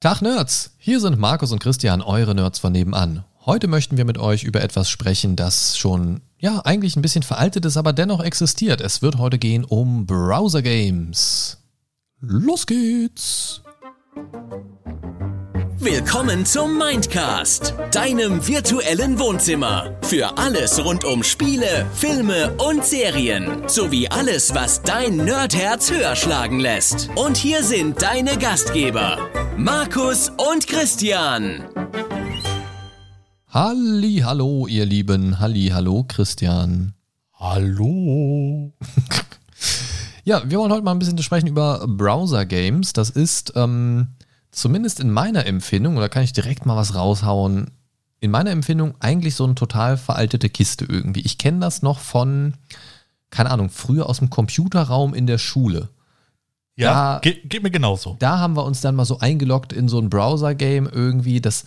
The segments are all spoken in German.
Tag Nerds, hier sind Markus und Christian, eure Nerds von nebenan. Heute möchten wir mit euch über etwas sprechen, das schon, ja, eigentlich ein bisschen veraltet ist, aber dennoch existiert. Es wird heute gehen um Browser Games. Los geht's! Willkommen zum Mindcast, deinem virtuellen Wohnzimmer. Für alles rund um Spiele, Filme und Serien. Sowie alles, was dein Nerdherz höher schlagen lässt. Und hier sind deine Gastgeber, Markus und Christian. Halli, hallo, ihr Lieben. Halli, hallo, Christian. Hallo. Ja, wir wollen heute mal ein bisschen sprechen über Browser Games. Das ist ähm, zumindest in meiner Empfindung, oder kann ich direkt mal was raushauen, in meiner Empfindung eigentlich so eine total veraltete Kiste irgendwie. Ich kenne das noch von, keine Ahnung, früher aus dem Computerraum in der Schule. Ja, Da- ge geht mir genauso. Da haben wir uns dann mal so eingeloggt in so ein Browser-Game irgendwie. Das,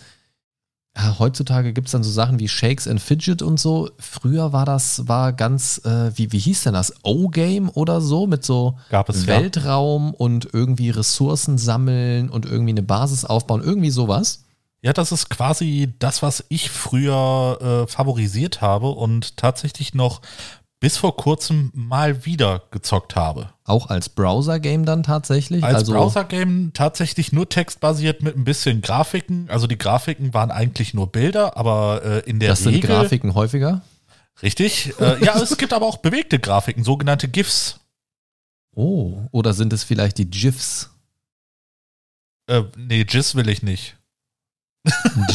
ja, heutzutage gibt es dann so Sachen wie Shakes and Fidget und so. Früher war das, war ganz, äh, wie, wie hieß denn das? O-Game oder so? Mit so Gab es, ja. Weltraum und irgendwie Ressourcen sammeln und irgendwie eine Basis aufbauen. Irgendwie sowas. Ja, das ist quasi das, was ich früher äh, favorisiert habe und tatsächlich noch bis vor kurzem mal wieder gezockt habe. Auch als Browser-Game dann tatsächlich. Als also, Browser-Game tatsächlich nur textbasiert mit ein bisschen Grafiken. Also die Grafiken waren eigentlich nur Bilder, aber äh, in der Das sind Regel. Grafiken häufiger. Richtig. Äh, ja, es gibt aber auch bewegte Grafiken, sogenannte GIFs. Oh, oder sind es vielleicht die GIFs? Äh, nee, GIFs will ich nicht.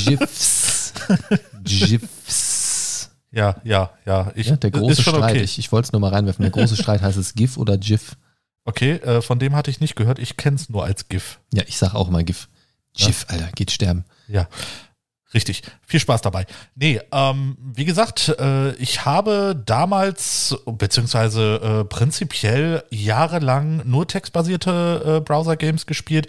GIFs. GIFs. Ja, ja, ja. Ich, Ja, der große Streit. okay. Ich, ich wollte es nur mal reinwerfen. Der große Streit heißt es GIF oder GIF. Okay, äh, von dem hatte ich nicht gehört. Ich kenne es nur als GIF. Ja, ich sag auch mal GIF. GIF, Alter, geht sterben. Ja, richtig. Viel Spaß dabei. Nee, ähm, wie gesagt, äh, ich habe damals, beziehungsweise äh, prinzipiell jahrelang nur textbasierte äh, Browser-Games gespielt.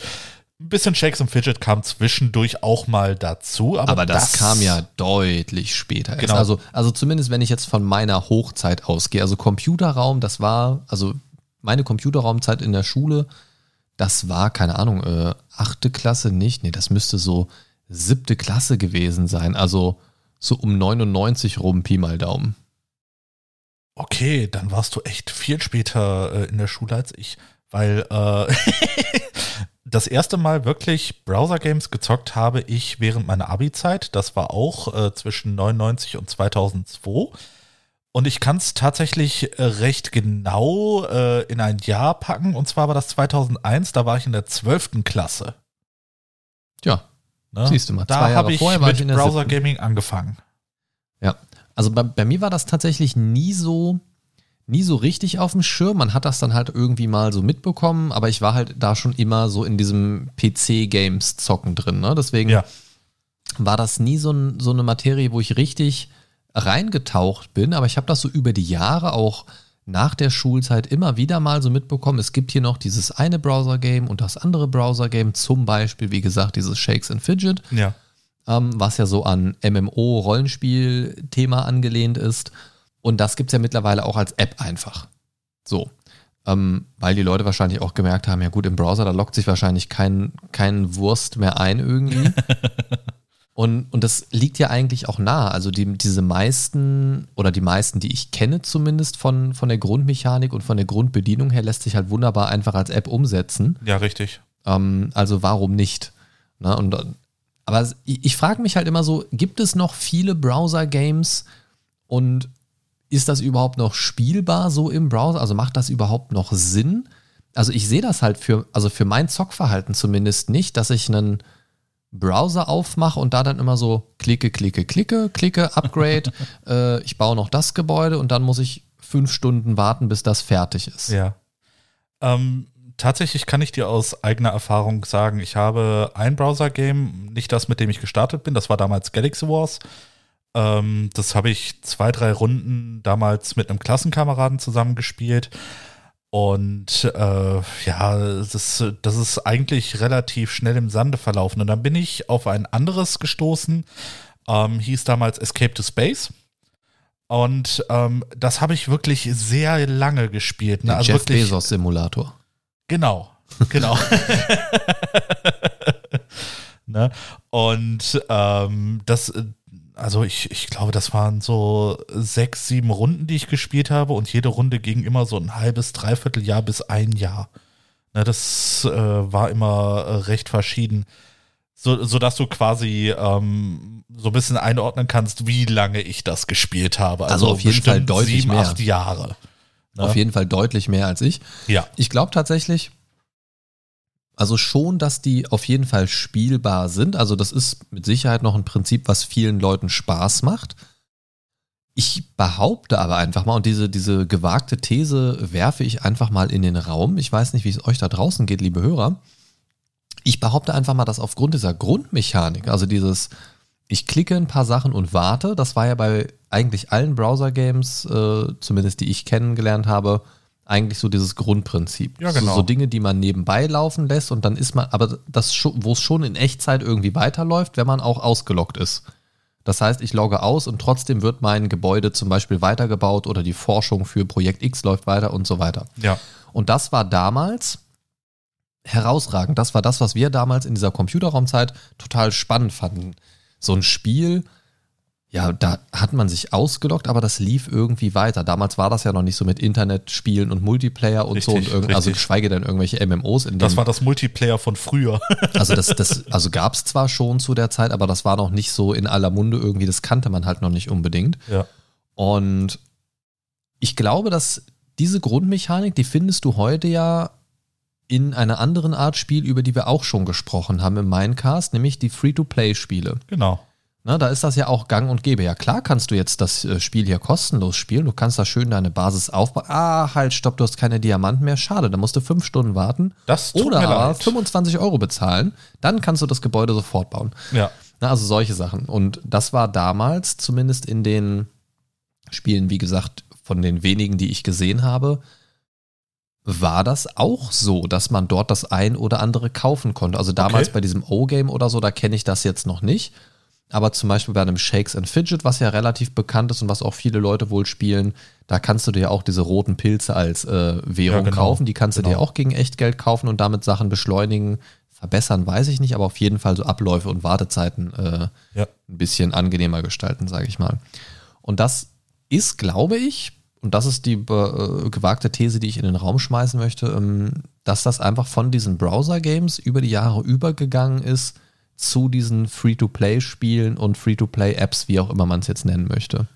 Ein bisschen Shakes and Fidget kam zwischendurch auch mal dazu. Aber, Aber das, kam ja deutlich später. Genau. Also, also zumindest, wenn ich jetzt von meiner Hochzeit ausgehe. Also Computerraum, das war, also meine Computerraumzeit in der Schule, das war, keine Ahnung, äh, achte Klasse nicht. Nee, das müsste so siebte Klasse gewesen sein. Also so um 99 rum, Pi mal Daumen. Okay, dann warst du echt viel später äh, in der Schule als ich, weil äh, das erste Mal wirklich Browser-Games gezockt habe ich während meiner Abi-Zeit. Das war auch äh, zwischen 99 und 2002. Und ich kann es tatsächlich äh, recht genau äh, in ein Jahr packen. Und zwar war das 2001, da war ich in der 12. Klasse. Ja, Ne? Siehst du mal, da habe ich vorher ich mit der Browser. Gaming angefangen. Ja, also bei, bei mir war das tatsächlich nie so, nie so richtig auf dem Schirm. Man hat das dann halt irgendwie mal so mitbekommen, aber ich war halt da schon immer so in diesem PC-Games-Zocken drin. Ne? Deswegen Ja. war das nie so, ein, so eine Materie, wo ich richtig reingetaucht bin. Aber ich habe das so über die Jahre auch nach der Schulzeit immer wieder mal so mitbekommen. Es gibt hier noch dieses eine Browser-Game und das andere Browser-Game, zum Beispiel, wie gesagt, dieses Shakes and Fidget Ja. ähm, was ja so an MMO-Rollenspiel-Thema angelehnt ist. Und das gibt es ja mittlerweile auch als App einfach. So. Ähm, weil die Leute wahrscheinlich auch gemerkt haben, ja gut, im Browser, da lockt sich wahrscheinlich kein, kein Wurst mehr ein irgendwie. und, und das liegt ja eigentlich auch nahe. Also die, diese meisten oder die meisten, die ich kenne zumindest von, von der Grundmechanik und von der Grundbedienung her, lässt sich halt wunderbar einfach als App umsetzen. Ja, richtig. Ähm, also warum nicht? Ne? Und, aber ich, ich frage mich halt immer so, gibt es noch viele Browser-Games und ist das überhaupt noch spielbar so im Browser? Also macht das überhaupt noch Sinn? Also ich sehe das halt für, also für mein Zockverhalten zumindest nicht, dass ich einen Browser aufmache und da dann immer so klicke, klicke, klicke, klicke, Upgrade, äh, ich baue noch das Gebäude und dann muss ich fünf Stunden warten, bis das fertig ist. Ja. Ähm, tatsächlich kann ich dir aus eigener Erfahrung sagen, ich habe ein Browser-Game, nicht das, mit dem ich gestartet bin, das war damals Galaxy Wars. Ähm, das habe ich zwei, drei Runden damals mit einem Klassenkameraden zusammengespielt. Und äh, ja, das, das ist eigentlich relativ schnell im Sande verlaufen. Und dann bin ich auf ein anderes gestoßen, ähm, hieß damals Escape to Space. Und ähm, das habe ich wirklich sehr lange gespielt. Ne? Also Jeff wirklich, Bezos Simulator. Genau, genau. Ne? Und ähm, das, also ich, ich glaube, das waren so sechs, sieben Runden, die ich gespielt habe und jede Runde ging immer so ein halbes, dreiviertel Jahr bis ein Jahr. Ne, das äh, war immer äh, recht verschieden. So, so dass du quasi ähm, so ein bisschen einordnen kannst, wie lange ich das gespielt habe. Also, also auf jeden Fall deutlich sieben, mehr. acht Jahre. Ne? Auf jeden Fall deutlich mehr als ich. Ja. Ich glaube tatsächlich, also schon, dass die auf jeden Fall spielbar sind. Also das ist mit Sicherheit noch ein Prinzip, was vielen Leuten Spaß macht. Ich behaupte aber einfach mal, und diese, diese gewagte These werfe ich einfach mal in den Raum. Ich weiß nicht, wie es euch da draußen geht, liebe Hörer. Ich behaupte einfach mal, dass aufgrund dieser Grundmechanik, also dieses, ich klicke ein paar Sachen und warte, das war ja bei eigentlich allen Browser-Games, äh, zumindest die ich kennengelernt habe, eigentlich so dieses Grundprinzip. Ja, genau. So, so, Dinge, die man nebenbei laufen lässt und dann ist man, aber das, wo es schon in Echtzeit irgendwie weiterläuft, wenn man auch ausgeloggt ist. Das heißt, ich logge aus und trotzdem wird mein Gebäude zum Beispiel weitergebaut oder die Forschung für Projekt X läuft weiter und so weiter. Ja. Und das war damals herausragend. Das war das, was wir damals in dieser Computerraumzeit total spannend fanden. So ein Spiel, ja, da hat man sich ausgelockt, aber das lief irgendwie weiter. Damals war das ja noch nicht so mit Internetspielen und Multiplayer und richtig, so und irgend, also geschweige denn irgendwelche MMOs. In das war das Multiplayer von früher. also das, das, also gab es zwar schon zu der Zeit, aber das war noch nicht so in aller Munde irgendwie. Das kannte man halt noch nicht unbedingt. Ja. Und ich glaube, dass diese Grundmechanik, die findest du heute ja in einer anderen Art Spiel, über die wir auch schon gesprochen haben im Minecast, nämlich die Free-to-Play-Spiele. Genau. Na, da ist das ja auch gang und gäbe. Ja, klar kannst du jetzt das äh, Spiel hier kostenlos spielen. Du kannst da schön deine Basis aufbauen. Ah, halt, stopp, du hast keine Diamanten mehr. Schade, da musst du fünf Stunden warten. Das tut Oder mir aber 25 Euro bezahlen. Dann kannst du das Gebäude sofort bauen. Ja. Na, also solche Sachen. Und das war damals, zumindest in den Spielen, wie gesagt, von den wenigen, die ich gesehen habe, war das auch so, dass man dort das ein oder andere kaufen konnte. Also damals Okay. bei diesem O-Game oder so, da kenne ich das jetzt noch nicht. Aber zum Beispiel bei einem Shakes and Fidget, was ja relativ bekannt ist und was auch viele Leute wohl spielen, da kannst du dir auch diese roten Pilze als äh, Währung Ja, genau. kaufen. Die kannst du Genau. dir auch gegen Echtgeld kaufen und damit Sachen beschleunigen. Verbessern weiß ich nicht, aber auf jeden Fall so Abläufe und Wartezeiten äh, Ja. ein bisschen angenehmer gestalten, sage ich mal. Und das ist, glaube ich, und das ist die äh, gewagte These, die ich in den Raum schmeißen möchte, ähm, dass das einfach von diesen Browser-Games über die Jahre übergegangen ist zu diesen Free-to-Play-Spielen und Free-to-Play-Apps, wie auch immer man es jetzt nennen möchte.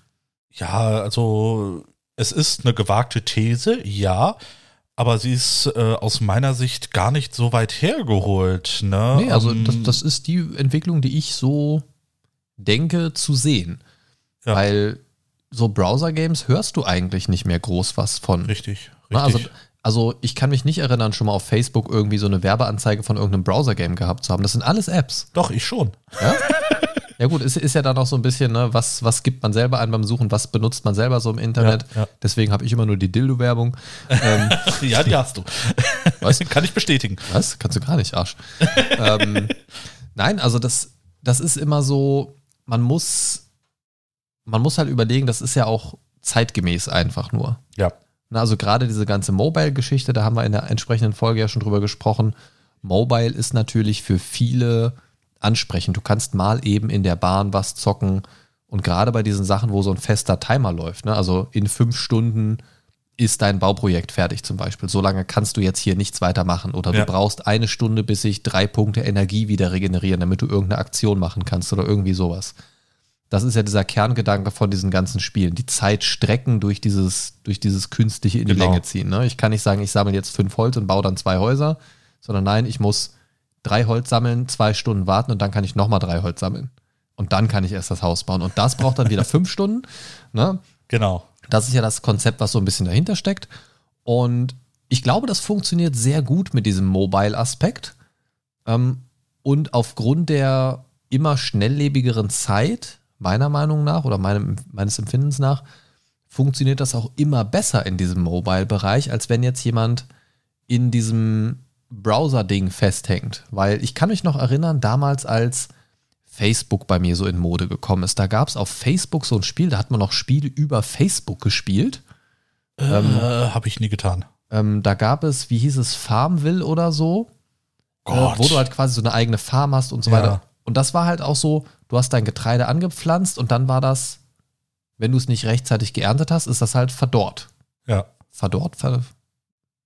Ja, also es ist eine gewagte These, ja, aber sie ist äh, aus meiner Sicht gar nicht so weit hergeholt. Ne? Nee, also Ähm, das, das ist die Entwicklung, die ich so denke zu sehen. Ja. Weil so Browser-Games hörst du eigentlich nicht mehr groß was von. richtig, Na, richtig. Also, also ich kann mich nicht erinnern, schon mal auf Facebook irgendwie so eine Werbeanzeige von irgendeinem Browser-Game gehabt zu haben. Das sind alles Apps. Doch, ich schon. Ja, ja gut, ist, ist ja dann auch so ein bisschen, ne, was, was gibt man selber ein beim Suchen, was benutzt man selber so im Internet. Ja, ja. Deswegen habe ich immer nur die Dildo-Werbung. ähm, ja, die hast du. Was? Kann ich bestätigen. was? Kannst du gar nicht, Arsch. ähm, nein, also das, das ist immer so, man muss, man muss halt überlegen, das ist ja auch zeitgemäß einfach nur. Ja. Also gerade diese ganze Mobile-Geschichte, da haben wir in der entsprechenden Folge ja schon drüber gesprochen. Mobile ist natürlich für viele ansprechend. Du kannst mal eben in der Bahn was zocken. Und gerade bei diesen Sachen, wo so ein fester Timer läuft, ne? also in fünf Stunden ist dein Bauprojekt fertig zum Beispiel. So lange kannst du jetzt hier nichts weiter machen. Oder Ja. du brauchst eine Stunde, bis sich drei Punkte Energie wieder regenerieren, damit du irgendeine Aktion machen kannst oder irgendwie sowas. Das ist ja dieser Kerngedanke von diesen ganzen Spielen. Die Zeit strecken durch dieses, durch dieses künstliche in die Genau. Länge ziehen. Ne? Ich kann nicht sagen, ich sammle jetzt fünf Holz und baue dann zwei Häuser, sondern nein, ich muss drei Holz sammeln, zwei Stunden warten und dann kann ich nochmal drei Holz sammeln. Und dann kann ich erst das Haus bauen. Und das braucht dann wieder fünf Stunden. Ne? Genau. Das ist ja das Konzept, was so ein bisschen dahinter steckt. Und ich glaube, das funktioniert sehr gut mit diesem Mobile-Aspekt. Ähm, und aufgrund der immer schnelllebigeren Zeit, meiner Meinung nach oder meinem, meines Empfindens nach, funktioniert das auch immer besser in diesem Mobile-Bereich, als wenn jetzt jemand in diesem Browser-Ding festhängt. Weil ich kann mich noch erinnern, damals als Facebook bei mir so in Mode gekommen ist, da gab es auf Facebook so ein Spiel, da hat man noch Spiele über Facebook gespielt. Ähm, äh, Habe ich nie getan. Ähm, da gab es, wie hieß es, Farmville oder so. Gott. Äh, wo du halt quasi so eine eigene Farm hast und so Ja. weiter. Und das war halt auch so, du hast dein Getreide angepflanzt und dann war das, wenn du es nicht rechtzeitig geerntet hast, ist das halt verdorrt. Ja. Verdorrt, ver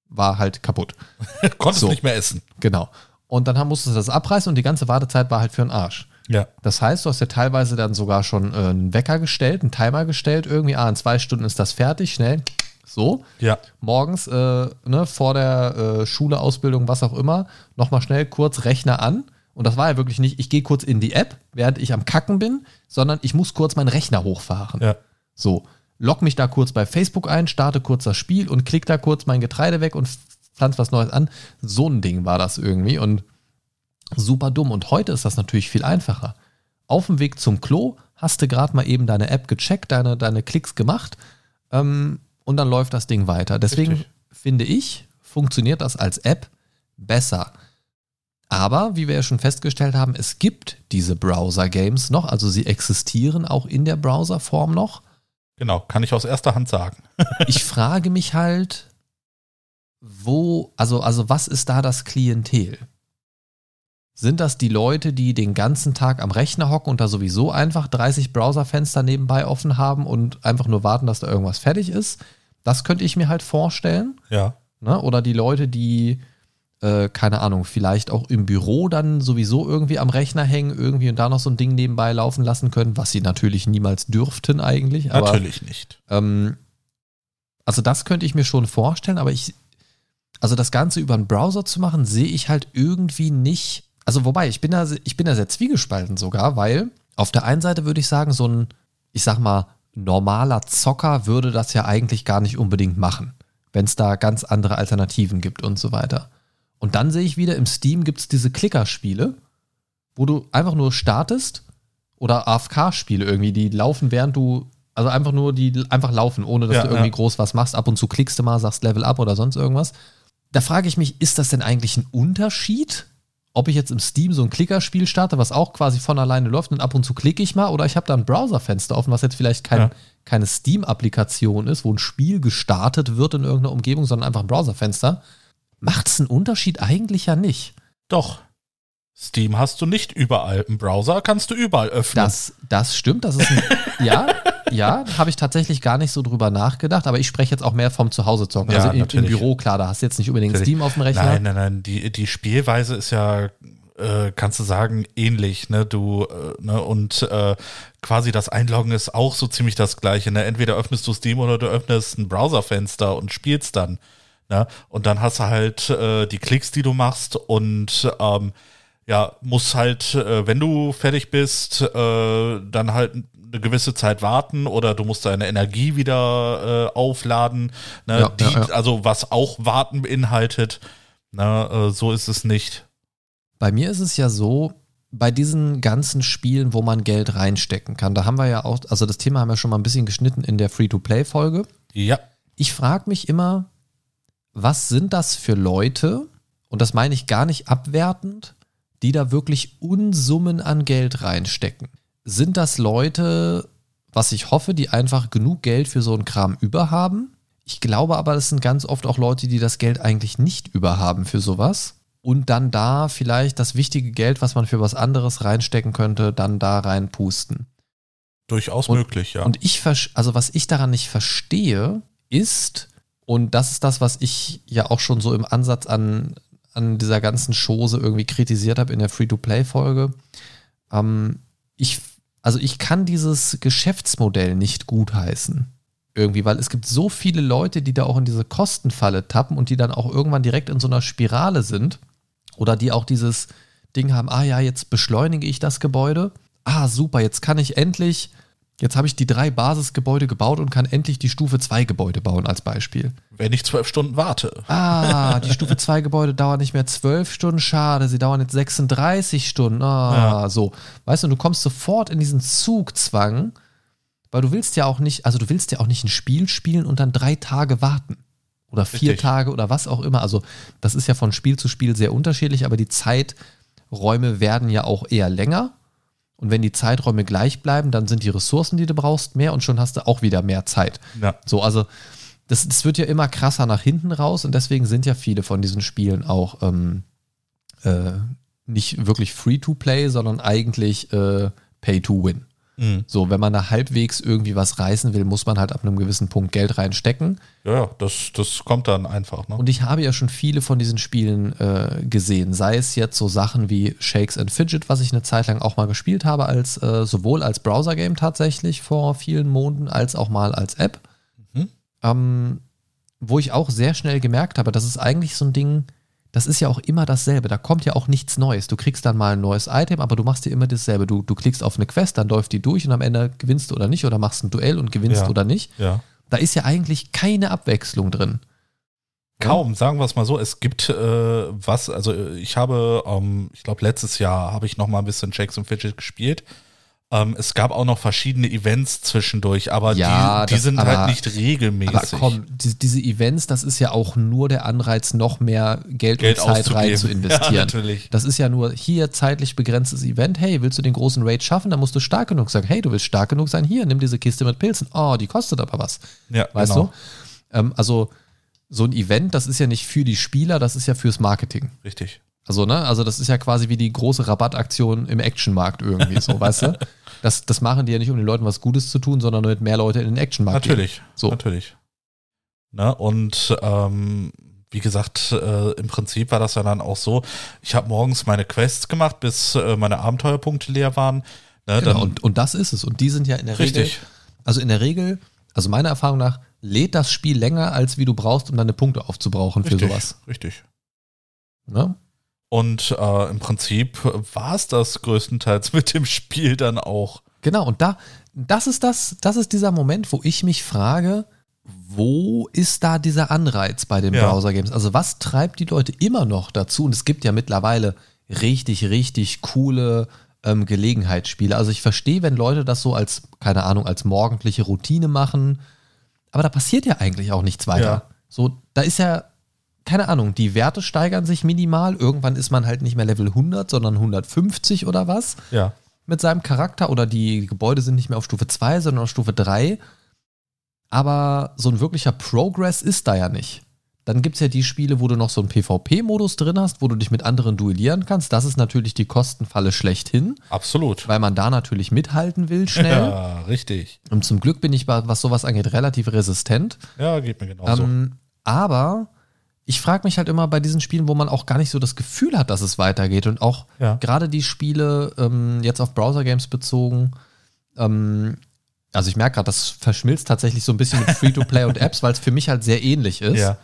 war halt kaputt. Konntest So. nicht mehr essen. Genau. Und dann musstest du das abreißen und die ganze Wartezeit war halt für den Arsch. Ja. Das heißt, du hast ja teilweise dann sogar schon äh, einen Wecker gestellt, einen Timer gestellt, irgendwie, ah, in zwei Stunden ist das fertig, schnell. So. Ja. Morgens, äh, ne, vor der äh, Schule, Ausbildung, was auch immer, nochmal schnell kurz Rechner an. Und das war ja wirklich nicht, ich gehe kurz in die App, während ich am Kacken bin, sondern ich muss kurz meinen Rechner hochfahren. Ja. So, log mich da kurz bei Facebook ein, starte kurz das Spiel und klick da kurz mein Getreide weg und pflanz was Neues an. So ein Ding war das irgendwie und super dumm. Und heute ist das natürlich viel einfacher. Auf dem Weg zum Klo hast du gerade mal eben deine App gecheckt, deine, deine Klicks gemacht ähm, und dann läuft das Ding weiter. Deswegen Richtig. finde ich, funktioniert das als App besser. Aber wie wir ja schon festgestellt haben, es gibt diese Browser-Games noch, also sie existieren auch in der Browser-Form noch. Genau, kann ich aus erster Hand sagen. Ich frage mich halt, wo, also, also was ist da das Klientel? Sind das die Leute, die den ganzen Tag am Rechner hocken und da sowieso einfach 30 Browserfenster nebenbei offen haben und einfach nur warten, dass da irgendwas fertig ist? Das könnte ich mir halt vorstellen. Ja. Ne? Oder die Leute, die, äh, keine Ahnung, vielleicht auch im Büro dann sowieso irgendwie am Rechner hängen, irgendwie und da noch so ein Ding nebenbei laufen lassen können, was sie natürlich niemals dürften eigentlich. Aber, Natürlich nicht. Ähm, also das könnte ich mir schon vorstellen, aber ich, also das Ganze über einen Browser zu machen, sehe ich halt irgendwie nicht. Also wobei, ich bin da, ich bin da sehr zwiegespalten sogar, weil auf der einen Seite würde ich sagen, so ein, ich sag mal, normaler Zocker würde das ja eigentlich gar nicht unbedingt machen, wenn es da ganz andere Alternativen gibt und so weiter. Und dann sehe ich wieder, im Steam gibt es diese Klickerspiele, wo du einfach nur startest oder AFK-Spiele irgendwie, die laufen, während du, also einfach nur, die einfach laufen, ohne dass Ja, du irgendwie ja. groß was machst. Ab und zu klickst du mal, sagst Level up oder sonst irgendwas. Da frage ich mich, ist das denn eigentlich ein Unterschied? Ob ich jetzt im Steam so ein Klickerspiel starte, was auch quasi von alleine läuft und ab und zu klicke ich mal, oder ich habe da ein Browserfenster offen, was jetzt vielleicht kein, Ja. keine Steam-Applikation ist, wo ein Spiel gestartet wird in irgendeiner Umgebung, sondern einfach ein Browserfenster. Macht es einen Unterschied eigentlich ja nicht. Doch. Steam hast du nicht überall. Im Browser kannst du überall öffnen. Das, das stimmt, das ist ein, ja, ja, habe ich tatsächlich gar nicht so drüber nachgedacht, aber ich spreche jetzt auch mehr vom Zuhause zocken. Ja, also im, im. Büro, klar, da hast du jetzt nicht unbedingt Natürlich. Steam auf dem Rechner. Nein, nein, nein. Die, die Spielweise ist ja, äh, kannst du sagen, ähnlich, ne? Du, äh, ne? Und äh, quasi das Einloggen ist auch so ziemlich das gleiche. Ne? Entweder öffnest du Steam oder du öffnest ein Browserfenster und spielst dann. Ne? Und dann hast du halt äh, die Klicks, die du machst und ähm, ja, muss halt, äh, wenn du fertig bist, äh, dann halt eine gewisse Zeit warten oder du musst deine Energie wieder äh, aufladen. Ne? Ja, die, ja, ja. Also was auch Warten beinhaltet. Na, äh, so ist es nicht. Bei mir ist es ja so, bei diesen ganzen Spielen, wo man Geld reinstecken kann, da haben wir ja auch, also das Thema haben wir schon mal ein bisschen geschnitten in der Free-to-Play-Folge. Ja, Ich frage mich immer, was sind das für Leute, und das meine ich gar nicht abwertend, die da wirklich Unsummen an Geld reinstecken? Sind das Leute, was ich hoffe, die einfach genug Geld für so einen Kram über haben? Ich glaube aber, das sind ganz oft auch Leute, die das Geld eigentlich nicht über haben für sowas. Und dann da vielleicht das wichtige Geld, was man für was anderes reinstecken könnte, dann da reinpusten. durchaus Und- möglich, ja. Und ich, also was ich daran nicht verstehe, ist, und das ist das, was ich ja auch schon so im Ansatz an, an dieser ganzen Chose irgendwie kritisiert habe in der Free-to-Play-Folge. Ähm, ich, also ich kann dieses Geschäftsmodell nicht gutheißen. Irgendwie, weil es gibt so viele Leute, die da auch in diese Kostenfalle tappen und die dann auch irgendwann direkt in so einer Spirale sind. Oder die auch dieses Ding haben, ah ja, jetzt beschleunige ich das Gebäude. Ah, super, jetzt kann ich endlich, jetzt habe ich die drei Basisgebäude gebaut und kann endlich die Stufe 2 Gebäude bauen als Beispiel. Wenn ich zwölf Stunden warte. Ah, die Stufe 2 Gebäude dauern nicht mehr 12 Stunden, schade, sie dauern jetzt 36 Stunden. Ah, Ja. so. Weißt du, du kommst sofort in diesen Zugzwang, weil du willst ja auch nicht, also du willst ja auch nicht ein Spiel spielen und dann drei Tage warten. Oder vier Richtig. Tage oder was auch immer. Also, das ist ja von Spiel zu Spiel sehr unterschiedlich, aber die Zeiträume werden ja auch eher länger. Und wenn die Zeiträume gleich bleiben, dann sind die Ressourcen, die du brauchst, mehr und schon hast du auch wieder mehr Zeit. Ja. So, also das, das wird ja immer krasser nach hinten raus und deswegen sind ja viele von diesen Spielen auch ähm, äh, nicht wirklich free to play, sondern eigentlich äh, pay to win. Mhm. So, wenn man da halbwegs irgendwie was reißen will, muss man halt ab einem gewissen Punkt Geld reinstecken. Ja, das, das kommt dann einfach. Ne? Und ich habe ja schon viele von diesen Spielen äh, gesehen. Sei es jetzt so Sachen wie Shakes and Fidget, was ich eine Zeit lang auch mal gespielt habe, als äh, sowohl als Browser-Game tatsächlich vor vielen Monaten, als auch mal als App. Mhm. Ähm, wo ich auch sehr schnell gemerkt habe, das ist eigentlich so ein Ding, das ist ja auch immer dasselbe. Da kommt ja auch nichts Neues. Du kriegst dann mal ein neues Item, aber du machst dir immer dasselbe. Du, du klickst auf eine Quest, dann läuft die durch und am Ende gewinnst du oder nicht oder machst ein Duell und gewinnst Ja. oder nicht. Ja. Da ist ja eigentlich keine Abwechslung drin. Kaum, sagen wir es mal so. Es gibt äh, was, also äh, ich habe, ähm, ich glaube letztes Jahr habe ich noch mal ein bisschen Shakes und Fidget gespielt. Ähm, es gab auch noch verschiedene Events zwischendurch, aber Ja, die, die das- sind aber- halt nicht regelmäßig. Aber komm, die, diese Events, das ist ja auch nur der Anreiz, noch mehr Geld, Geld und Zeit rein zu investieren. Ja, natürlich. Das ist ja nur hier zeitlich begrenztes Event. Hey, willst du den großen Raid schaffen? Dann musst du stark genug sein. Hey, du willst stark genug sein? Hier, nimm diese Kiste mit Pilzen. Oh, die kostet aber was. Ja, Weißt genau. du? Ähm, also, so ein Event, das ist ja nicht für die Spieler, das ist ja fürs Marketing. Richtig. Also, ne, also das ist ja quasi wie die große Rabattaktion im Actionmarkt irgendwie, so, weißt du? Das, das machen die ja nicht, um den Leuten was Gutes zu tun, sondern damit mehr Leute in den Actionmarkt gehen. Natürlich. So. Natürlich. Ne? Und ähm, wie gesagt, äh, im Prinzip war das ja dann auch so, ich habe morgens meine Quests gemacht, bis äh, meine Abenteuerpunkte leer waren. Ne? Genau, und, und das ist es. Und die sind ja in der Regel, richtig. also in der Regel, also meiner Erfahrung nach, lädt das Spiel länger, als wie du brauchst, um deine Punkte aufzubrauchen für Richtig. sowas. Richtig. Ne? Und äh, im Prinzip war es das größtenteils mit dem Spiel dann auch. Genau, und da, das ist das, das ist dieser Moment, wo ich mich frage, wo ist da dieser Anreiz bei den Ja. Browser-Games? Also was treibt die Leute immer noch dazu? Und es gibt ja mittlerweile richtig, richtig coole ähm, Gelegenheitsspiele. Also ich verstehe, wenn Leute das so als, keine Ahnung, als morgendliche Routine machen, aber da passiert ja eigentlich auch nichts weiter. Ja. So, da ist ja, keine Ahnung, die Werte steigern sich minimal. Irgendwann ist man halt nicht mehr Level 100, sondern 150 oder was Ja. mit seinem Charakter oder die Gebäude sind nicht mehr auf Stufe 2, sondern auf Stufe 3. Aber so ein wirklicher Progress ist da ja nicht. Dann gibt es ja die Spiele, wo du noch so einen PvP-Modus drin hast, wo du dich mit anderen duellieren kannst. Das ist natürlich die Kostenfalle schlechthin, Absolut. weil man da natürlich mithalten will schnell. Ja, richtig. Und zum Glück bin ich, was sowas angeht, relativ resistent. Ja, geht mir genauso. Ähm, aber ich frage mich halt immer bei diesen Spielen, wo man auch gar nicht so das Gefühl hat, dass es weitergeht und auch Ja. gerade die Spiele ähm, jetzt auf Browser-Games bezogen, ähm, also ich merke gerade, das verschmilzt tatsächlich so ein bisschen mit Free-to-Play und Apps, weil es für mich halt sehr ähnlich ist. ja.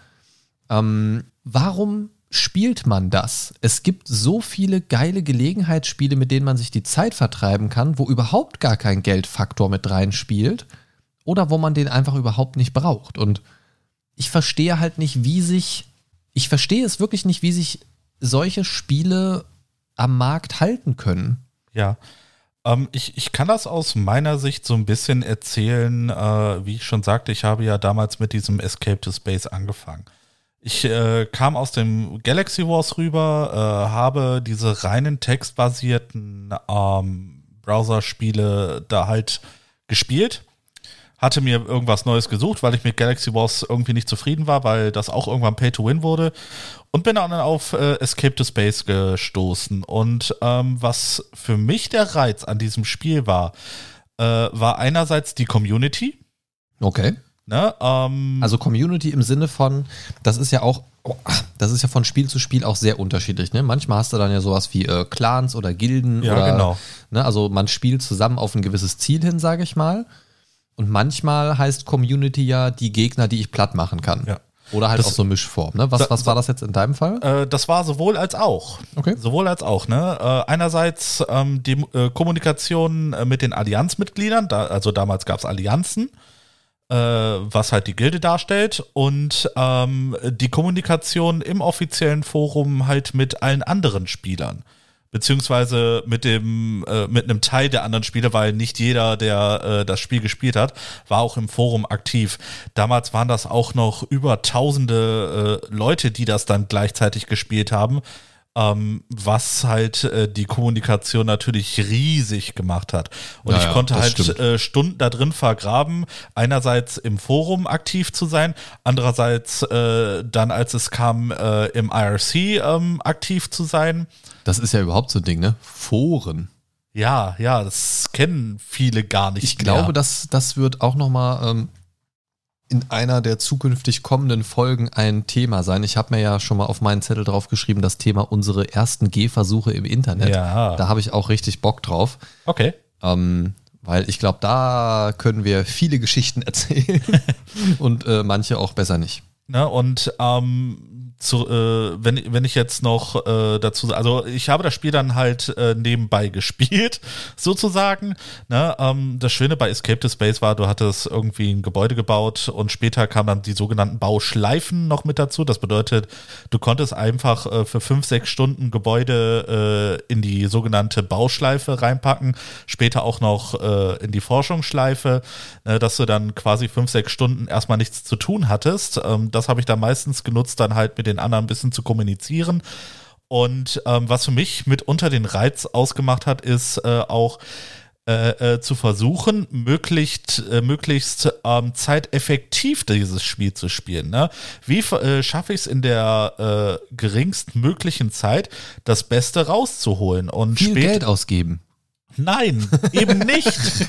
Ähm, warum spielt man das? Es gibt so viele geile Gelegenheitsspiele, mit denen man sich die Zeit vertreiben kann, wo überhaupt gar kein Geldfaktor mit reinspielt oder wo man den einfach überhaupt nicht braucht. Und ich verstehe halt nicht, wie sich, ich verstehe es wirklich nicht, wie sich solche Spiele am Markt halten können. Ja. Ähm, ich, ich kann das aus meiner Sicht so ein bisschen erzählen. Äh, wie ich schon sagte, ich habe ja damals mit diesem Escape to Space angefangen. Ich äh, kam aus dem Galaxy Wars rüber, äh, habe diese reinen textbasierten ähm, Browser-Spiele da halt gespielt. Hatte mir irgendwas Neues gesucht, weil ich mit Galaxy Wars irgendwie nicht zufrieden war, weil das auch irgendwann Pay to Win wurde. Und bin dann auf äh, Escape to Space gestoßen. Und ähm, was für mich der Reiz an diesem Spiel war, äh, war einerseits die Community. Okay. Ne? Ähm, Also Community im Sinne von, das ist ja auch, oh, das ist ja von Spiel zu Spiel auch sehr unterschiedlich. Ne? Manchmal hast du dann ja sowas wie äh, Clans oder Gilden Ja, oder, genau. Ne? Also man spielt zusammen auf ein gewisses Ziel hin, sage ich mal. Und manchmal heißt Community ja die Gegner, die ich platt machen kann. Ja. Oder halt Das- auch so Mischform. Ne? Was, Da- was war das jetzt in deinem Fall? Äh, das war sowohl als auch. Okay. Sowohl als auch, ne? Äh, einerseits ähm, die äh, Kommunikation äh, mit den Allianzmitgliedern, da, also damals gab es Allianzen, äh, was halt die Gilde darstellt, und ähm, die Kommunikation im offiziellen Forum halt mit allen anderen Spielern. Beziehungsweise mit dem, äh, mit einem Teil der anderen Spieler, weil nicht jeder, der äh, das Spiel gespielt hat, war auch im Forum aktiv. Damals waren das auch noch über tausende äh, Leute, die das dann gleichzeitig gespielt haben. Ähm, was halt äh, die Kommunikation natürlich riesig gemacht hat. Und Ja, ich konnte das halt äh, Stunden da drin vergraben, einerseits im Forum aktiv zu sein, andererseits äh, dann, als es kam, äh, im IRC ähm, aktiv zu sein. Das ist ja überhaupt so ein Ding, ne? Foren. Ja, ja, das kennen viele gar nicht. Ich glaube, mehr. dass das wird auch nochmal ähm, in einer der zukünftig kommenden Folgen ein Thema sein. Ich habe mir ja schon mal auf meinen Zettel draufgeschrieben, das Thema unsere ersten Gehversuche im Internet. Ja. Da habe ich auch richtig Bock drauf. Okay. Ähm, weil ich glaube, da können wir viele Geschichten erzählen und äh, manche auch besser nicht. Ne, und ähm, zu, äh, wenn, wenn ich jetzt noch äh, dazu, also ich habe das Spiel dann halt äh, nebenbei gespielt, sozusagen. Ne, ähm, das Schöne bei Escape to Space war, du hattest irgendwie ein Gebäude gebaut und später kamen dann die sogenannten Bauschleifen noch mit dazu. Das bedeutet, du konntest einfach äh, für fünf, sechs Stunden Gebäude äh, in die sogenannte Bauschleife reinpacken, später auch noch äh, in die Forschungsschleife, äh, dass du dann quasi fünf, sechs Stunden erstmal nichts zu tun hattest. Ähm, das habe ich dann meistens genutzt, dann halt mit den anderen ein bisschen zu kommunizieren. Und ähm, was für mich mitunter den Reiz ausgemacht hat, ist äh, auch äh, äh, zu versuchen, möglichst, äh, möglichst ähm, zeiteffektiv dieses Spiel zu spielen. Ne? Wie äh, schaffe ich es in der äh, geringstmöglichen Zeit, das Beste rauszuholen? Und Viel spät- Geld ausgeben. Nein, eben nicht.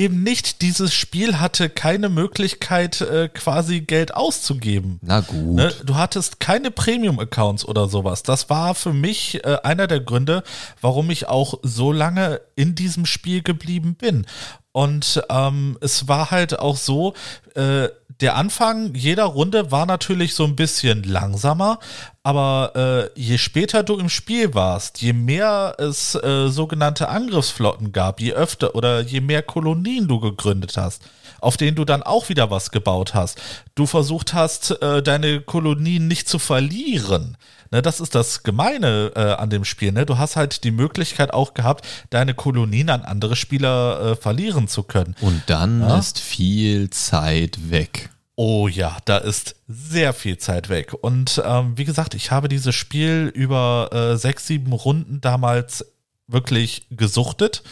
eben nicht. Dieses Spiel hatte keine Möglichkeit, äh, quasi Geld auszugeben. Na gut. Ne? Du hattest keine Premium-Accounts oder sowas. Das war für mich äh, einer der Gründe, warum ich auch so lange in diesem Spiel geblieben bin. Und ähm, es war halt auch so, äh, der Anfang jeder Runde war natürlich so ein bisschen langsamer, aber äh, je später du im Spiel warst, je mehr es äh, sogenannte Angriffsflotten gab, je öfter oder je mehr Kolonien du gegründet hast, auf denen du dann auch wieder was gebaut hast, du versucht hast, äh, deine Kolonien nicht zu verlieren. Ne, das ist das Gemeine äh, an dem Spiel. Ne? Du hast halt die Möglichkeit auch gehabt, deine Kolonien an andere Spieler äh, verlieren zu können. Und dann Ja? ist viel Zeit weg. Oh ja, da ist sehr viel Zeit weg. Und ähm, wie gesagt, ich habe dieses Spiel über äh, sechs, sieben Runden damals wirklich gesuchtet.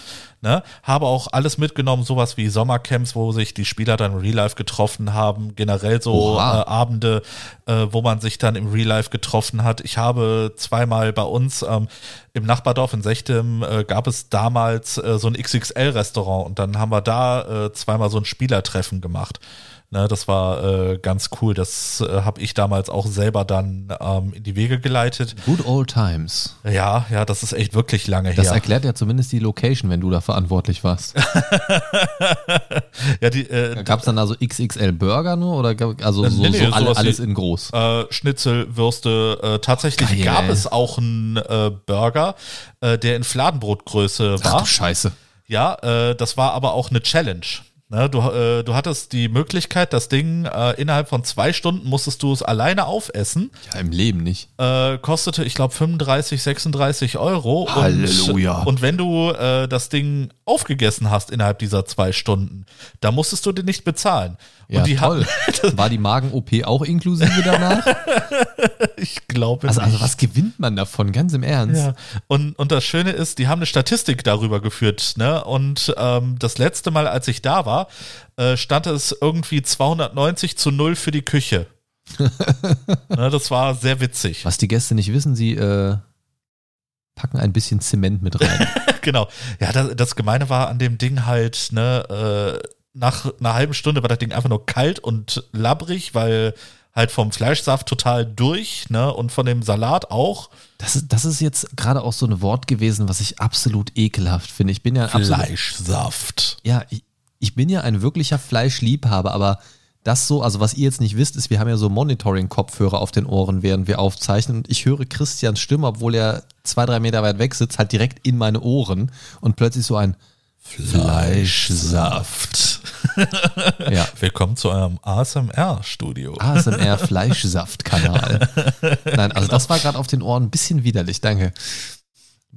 Ne? Habe auch alles mitgenommen, sowas wie Sommercamps, wo sich die Spieler dann im Real Life getroffen haben, generell so äh. Abende, äh, wo man sich dann im Real Life getroffen hat. Ich habe zweimal bei uns ähm, im Nachbardorf in Sechtem äh, gab es damals äh, so ein XXL-Restaurant und dann haben wir da äh, zweimal so ein Spielertreffen gemacht. Ne, das war äh, ganz cool. Das äh, habe ich damals auch selber dann ähm, in die Wege geleitet. Good old times. Ja, ja, das ist echt wirklich lange Das her. erklärt ja zumindest die Location, wenn du da verantwortlich warst. ja, die, äh, Gab es dann also XXL Burger nur oder gab, also Äh, so, nee, nee, so alle, alles wie- in groß? äh, Schnitzel, Würste. Äh, tatsächlich Geil, gab es auch einen Burger, der in Fladenbrotgröße Ach war. du Scheiße. Ja, das war aber auch eine Challenge. Ne, du, äh, du hattest die Möglichkeit, das Ding äh, innerhalb von zwei Stunden musstest du es alleine aufessen. Ja, im Leben nicht. Äh, kostete, ich glaube, 35, 36 Euro. Halleluja. Und, und wenn du äh, das Ding aufgegessen hast innerhalb dieser zwei Stunden, da musstest du den nicht bezahlen. Ja, und die toll. hatten, War die Magen-OP auch inklusive danach? ich glaube Also, also nicht. was gewinnt man davon? Ganz im Ernst. Ja, und, und das Schöne ist, die haben eine Statistik darüber geführt, ne? Und ähm, das letzte Mal, als ich da war, äh, stand es irgendwie 290 zu 0 für die Küche. ne, das war sehr witzig. Was die Gäste nicht wissen, sie äh, packen ein bisschen Zement mit rein. genau. Ja, das, das Gemeine war an dem Ding halt, ne, äh, nach einer halben Stunde war das Ding einfach nur kalt und labbrig, weil halt vom Fleischsaft total durch, ne, und von dem Salat auch. Das ist, das ist jetzt gerade auch so ein Wort gewesen, was ich absolut ekelhaft finde. Ich bin ja absolut, Fleischsaft. ja, ich, ich bin ja ein wirklicher Fleischliebhaber, aber das so, also was ihr jetzt nicht wisst, ist, wir haben ja so Monitoring-Kopfhörer auf den Ohren, während wir aufzeichnen und ich höre Christians Stimme, obwohl er zwei, drei Meter weit weg sitzt, halt direkt in meine Ohren und plötzlich so ein Fleischsaft. ja, Willkommen zu eurem ASMR-Studio. ASMR Fleischsaft-Kanal. Nein, also das war gerade auf den Ohren ein bisschen widerlich, danke.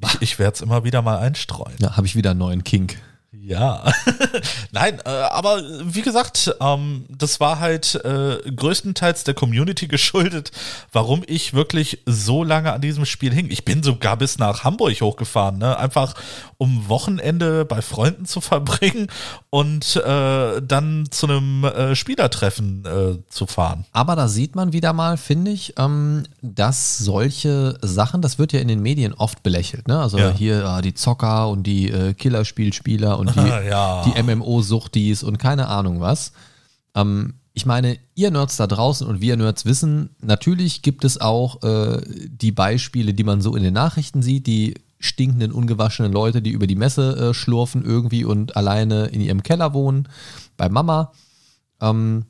Ich, ich werde es immer wieder mal einstreuen. Ja, habe ich wieder einen neuen Kink. Ja, nein, äh, aber wie gesagt, ähm, das war halt äh, größtenteils der Community geschuldet, warum ich wirklich so lange an diesem Spiel hing. Ich bin sogar bis nach Hamburg hochgefahren, ne? einfach um Wochenende bei Freunden zu verbringen und äh, dann zu einem äh, Spielertreffen äh, zu fahren. Aber da sieht man wieder mal, finde ich, ähm, dass solche Sachen, das wird ja in den Medien oft belächelt, ne? Also Ja. hier ah, die Zocker und die äh, Killerspielspieler und die, Ja. die MMO-Suchtis und keine Ahnung was. Ähm, ich meine, ihr Nerds da draußen und wir Nerds wissen, natürlich gibt es auch äh, die Beispiele, die man so in den Nachrichten sieht, die stinkenden, ungewaschenen Leute, die über die Messe äh, schlurfen irgendwie und alleine in ihrem Keller wohnen, bei Mama. Ähm,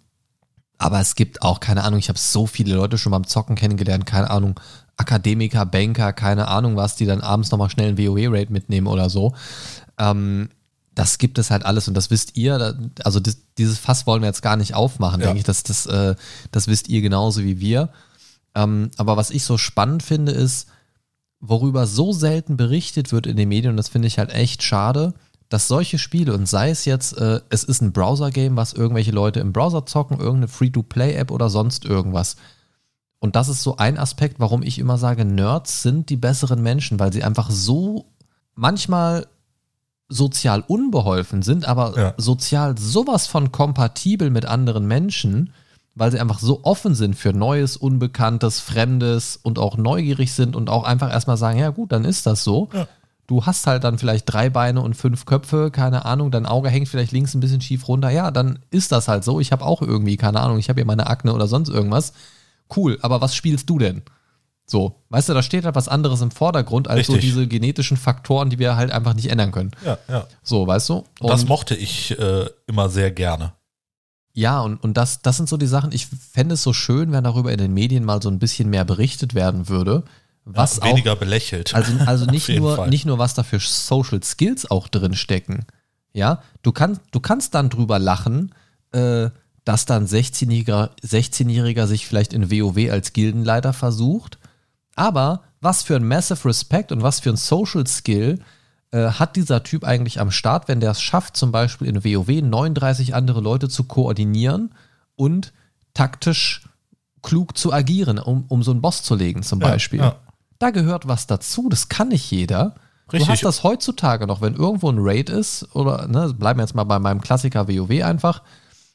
aber es gibt auch, keine Ahnung, ich habe so viele Leute schon beim Zocken kennengelernt, keine Ahnung, Akademiker, Banker, keine Ahnung was, die dann abends nochmal schnell einen WoW-Raid mitnehmen oder so. Ähm, das gibt es halt alles und das wisst ihr. Also das, dieses Fass wollen wir jetzt gar nicht aufmachen, Ja. denke ich. Das, das, äh, das wisst ihr genauso wie wir. Ähm, aber was ich so spannend finde, ist, worüber so selten berichtet wird in den Medien, und das finde ich halt echt schade, dass solche Spiele, und sei es jetzt, äh, es ist ein Browser-Game, was irgendwelche Leute im Browser zocken, irgendeine Free-to-Play-App oder sonst irgendwas. Und das ist so ein Aspekt, warum ich immer sage, Nerds sind die besseren Menschen, weil sie einfach so manchmal sozial unbeholfen sind, aber Ja. sozial sowas von kompatibel mit anderen Menschen, weil sie einfach so offen sind für Neues, Unbekanntes, Fremdes und auch neugierig sind und auch einfach erstmal sagen, ja gut, dann ist das so. Ja. Du hast halt dann vielleicht drei Beine und fünf Köpfe, keine Ahnung, dein Auge hängt vielleicht links ein bisschen schief runter. Ja, dann ist das halt so. Ich habe auch irgendwie, keine Ahnung, ich habe hier meine Akne oder sonst irgendwas. Cool, aber was spielst du denn? So, weißt du, da steht halt was anderes im Vordergrund als so Richtig. diese genetischen Faktoren, die wir halt einfach nicht ändern können. Ja, ja. So, weißt du? Und das mochte ich äh, immer sehr gerne. Ja, und, und das, das sind so die Sachen, ich fände es so schön, wenn darüber in den Medien mal so ein bisschen mehr berichtet werden würde. Was ja, auch, weniger belächelt. also, also nicht, nur, Fall. nicht nur, was da für Social Skills auch drin stecken. Ja, du kannst, du kannst dann drüber lachen, äh, dass dann 16-Jähriger 16 sich vielleicht in WoW als Gildenleiter versucht. Aber was für ein Massive Respect und was für ein Social Skill äh, hat dieser Typ eigentlich am Start, wenn der es schafft, zum Beispiel in WoW 39 andere Leute zu koordinieren und taktisch klug zu agieren, um, um so einen Boss zu legen, zum Ja, Beispiel. ja. Da gehört was dazu, das kann nicht jeder. Du Richtig. hast das heutzutage noch, wenn irgendwo ein Raid ist, oder ne, bleiben wir jetzt mal bei meinem Klassiker WoW einfach,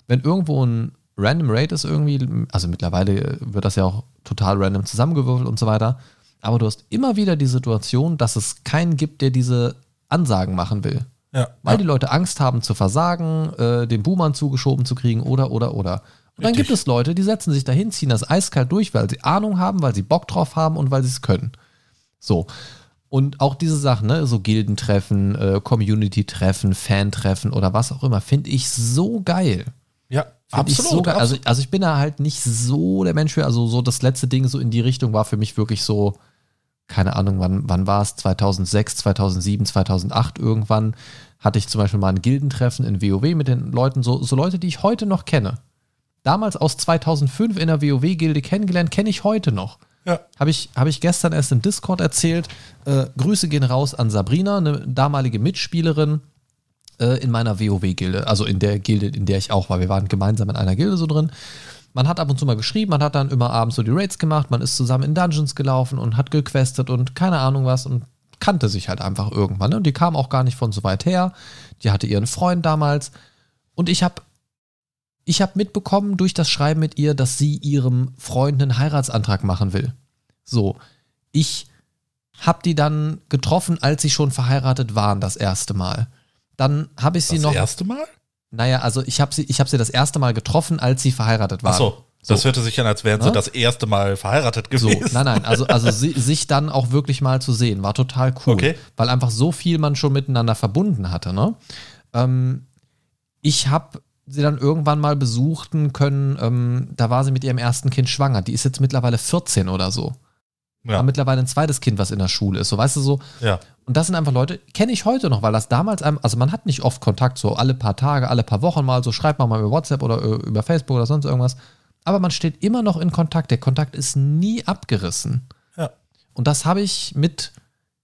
wenn irgendwo ein Random Raid ist irgendwie, also mittlerweile wird das ja auch total random zusammengewürfelt und so weiter, aber du hast immer wieder die Situation, dass es keinen gibt, der diese Ansagen machen will. ja, Weil ja. die Leute Angst haben zu versagen, äh, den Boomern zugeschoben zu kriegen oder, oder, oder. Und dann Richtig. gibt es Leute, die setzen sich dahin, ziehen das eiskalt durch, weil sie Ahnung haben, weil sie Bock drauf haben und weil sie es können. So. Und auch diese Sachen, ne, so Gildentreffen, äh, Community-Treffen, Fan-Treffen oder was auch immer, finde ich so geil. Find absolut. so geil. Also, absolut. also ich bin da halt nicht so der Mensch für, also so das letzte Ding so in die Richtung war für mich wirklich so, keine Ahnung, wann, wann war es? 2006, 2007, 2008 irgendwann hatte ich zum Beispiel mal ein Gildentreffen in WoW mit den Leuten, so, so Leute, die ich heute noch kenne. Damals aus 2005 in der WoW-Gilde kennengelernt, kenne ich heute noch. ja. Habe ich, hab ich gestern erst im Discord erzählt. Äh, Grüße gehen raus an Sabrina, eine damalige Mitspielerin äh, in meiner WoW-Gilde. Also in der Gilde, in der ich auch war. Wir waren gemeinsam in einer Gilde so drin. Man hat ab und zu mal geschrieben, man hat dann immer abends so die Raids gemacht, man ist zusammen in Dungeons gelaufen und hat gequestet und keine Ahnung was und kannte sich halt einfach irgendwann. Ne? Und die kam auch gar nicht von so weit her. Die hatte ihren Freund damals. Und ich habe ich hab mitbekommen durch das Schreiben mit ihr, dass sie ihrem Freund einen Heiratsantrag machen will. So, ich habe die dann getroffen, als sie schon verheiratet waren, das erste Mal. Dann habe ich sie Das noch. erste Mal? Naja, also ich habe sie, ich hab sie das erste Mal getroffen, als sie verheiratet waren. Ach so. Das hörte sich an, als wären sie Ne? das erste Mal verheiratet So, gewesen. nein, nein, also, also si- sich dann auch wirklich mal zu sehen, war total cool. Okay. Weil einfach so viel man schon miteinander verbunden hatte, ne? Ähm, ich habe sie dann irgendwann mal besuchten können, ähm, da war sie mit ihrem ersten Kind schwanger. Die ist jetzt mittlerweile 14 oder so. Ja, Hat mittlerweile ein zweites Kind, was in der Schule ist. So, weißt du, so, ja. und das sind einfach Leute, kenne ich heute noch, weil das damals, einem, also man hat nicht oft Kontakt, so alle paar Tage, alle paar Wochen mal, so schreibt man mal über WhatsApp oder äh, über Facebook oder sonst irgendwas. Aber man steht immer noch in Kontakt. Der Kontakt ist nie abgerissen. ja. Und das habe ich mit